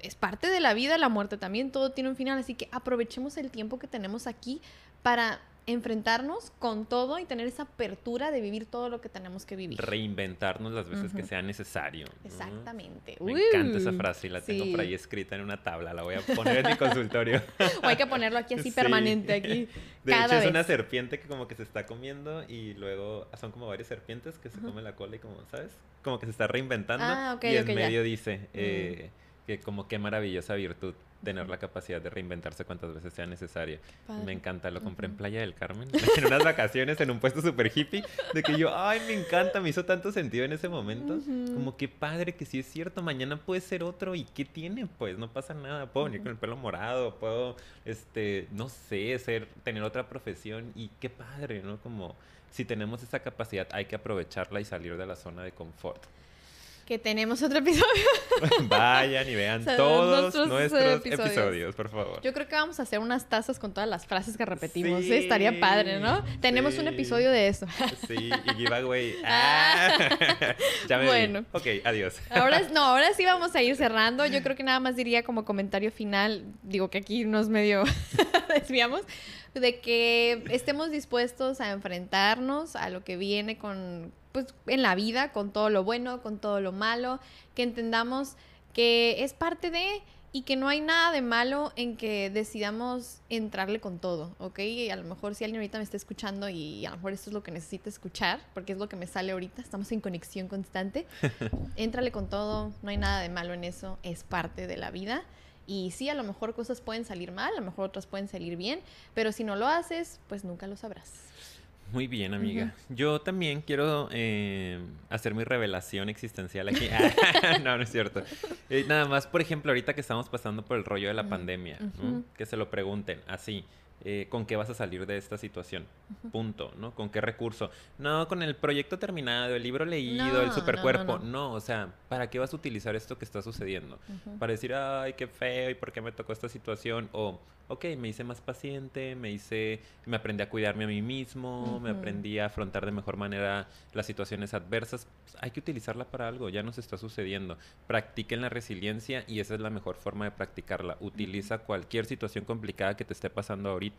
es parte de la vida, la muerte también, todo tiene un final, así que aprovechemos el tiempo que tenemos aquí para enfrentarnos con todo y tener esa apertura de vivir todo lo que tenemos que vivir. Reinventarnos las veces que sea necesario. Exactamente. Me encanta esa frase y la tengo por ahí escrita en una tabla. La voy a poner en mi consultorio. o hay que ponerlo aquí así permanente, aquí. De hecho, es una serpiente que como que se está comiendo y luego son como varias serpientes que se comen la cola y como, ¿sabes? Como que se está reinventando. Ah, y en medio dice mm. eh, que como qué maravillosa virtud tener la capacidad de reinventarse cuantas veces sea necesaria. Me encanta, lo compré en Playa del Carmen, en unas vacaciones, en un puesto súper hippie, de que yo, ay, me encanta, me hizo tanto sentido en ese momento. Como que padre, que sí es cierto, mañana puede ser otro y ¿qué tiene? Pues no pasa nada, puedo venir con el pelo morado, puedo, este, no sé, ser, tener otra profesión y qué padre, ¿no? Como si tenemos esa capacidad hay que aprovecharla y salir de la zona de confort que tenemos otro episodio. Vayan y vean todos nuestros, episodios. por favor. Yo creo que vamos a hacer unas tazas con todas las frases que repetimos. ¿eh? Estaría padre, ¿no? Tenemos un episodio de eso. sí, y giveaway. Ah. ya me bueno. Ok, adiós. ahora, no, ahora sí vamos a ir cerrando. Yo creo que nada más diría como comentario final, digo que aquí nos medio desviamos, de que estemos dispuestos a enfrentarnos a lo que viene con pues, en la vida, con todo lo bueno, con todo lo malo, que entendamos que es parte de y que no hay nada de malo en que decidamos entrarle con todo, ¿ok? Y a lo mejor si alguien ahorita me está escuchando y a lo mejor esto es lo que necesita escuchar, porque es lo que me sale ahorita, estamos en conexión constante, entrale con todo, no hay nada de malo en eso, es parte de la vida. Y sí, a lo mejor cosas pueden salir mal, a lo mejor otras pueden salir bien, pero si no lo haces, pues nunca lo sabrás. Muy bien, amiga. Yo también quiero eh, hacer mi revelación existencial aquí. no, no es cierto. Eh, nada más, por ejemplo, ahorita que estamos pasando por el rollo de la pandemia, que se lo pregunten así. Eh, con qué vas a salir de esta situación. Punto, ¿no? ¿Con qué recurso? No, con el proyecto terminado, el libro leído, el supercuerpo. No, o sea, ¿para qué vas a utilizar esto que está sucediendo? Para decir, ay, qué feo, ¿y por qué me tocó esta situación? O, ok, me hice más paciente, me hice, me aprendí a cuidarme a mí mismo, me aprendí a afrontar de mejor manera las situaciones adversas. hay que utilizarla para algo, ya nos está sucediendo. Practiquen la resiliencia y esa es la mejor forma de practicarla. Utiliza cualquier situación complicada que te esté pasando ahorita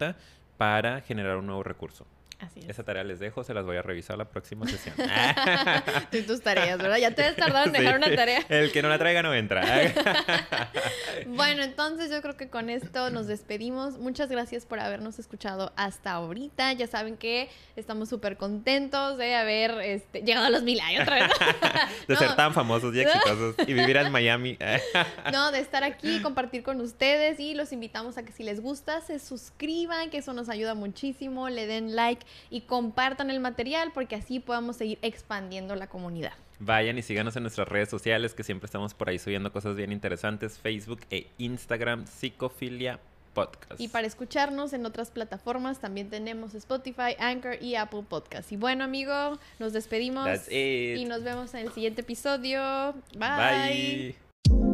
para generar un nuevo recurso. Así Esa tarea les dejo, se las voy a revisar la próxima sesión. Tú tus tareas, ¿verdad? Ya te has tardado en dejar una tarea. El que no la traiga no entra. bueno, entonces yo creo que con esto nos despedimos. Muchas gracias por habernos escuchado hasta ahorita. Ya saben que estamos súper contentos de haber este, llegado a los mil años otra vez. de ser tan famosos y exitosos y vivir en Miami. no, de estar aquí, compartir con ustedes y los invitamos a que si les gusta se suscriban, que eso nos ayuda muchísimo, le den like y compartan el material porque así podamos seguir expandiendo la comunidad. Vayan y síganos en nuestras redes sociales que siempre estamos por ahí subiendo cosas bien interesantes, Facebook e Instagram, Psicofilia Podcast. Y para escucharnos en otras plataformas también tenemos Spotify, Anchor y Apple Podcast. Y bueno, amigo, nos despedimos y nos vemos en el siguiente episodio. Bye.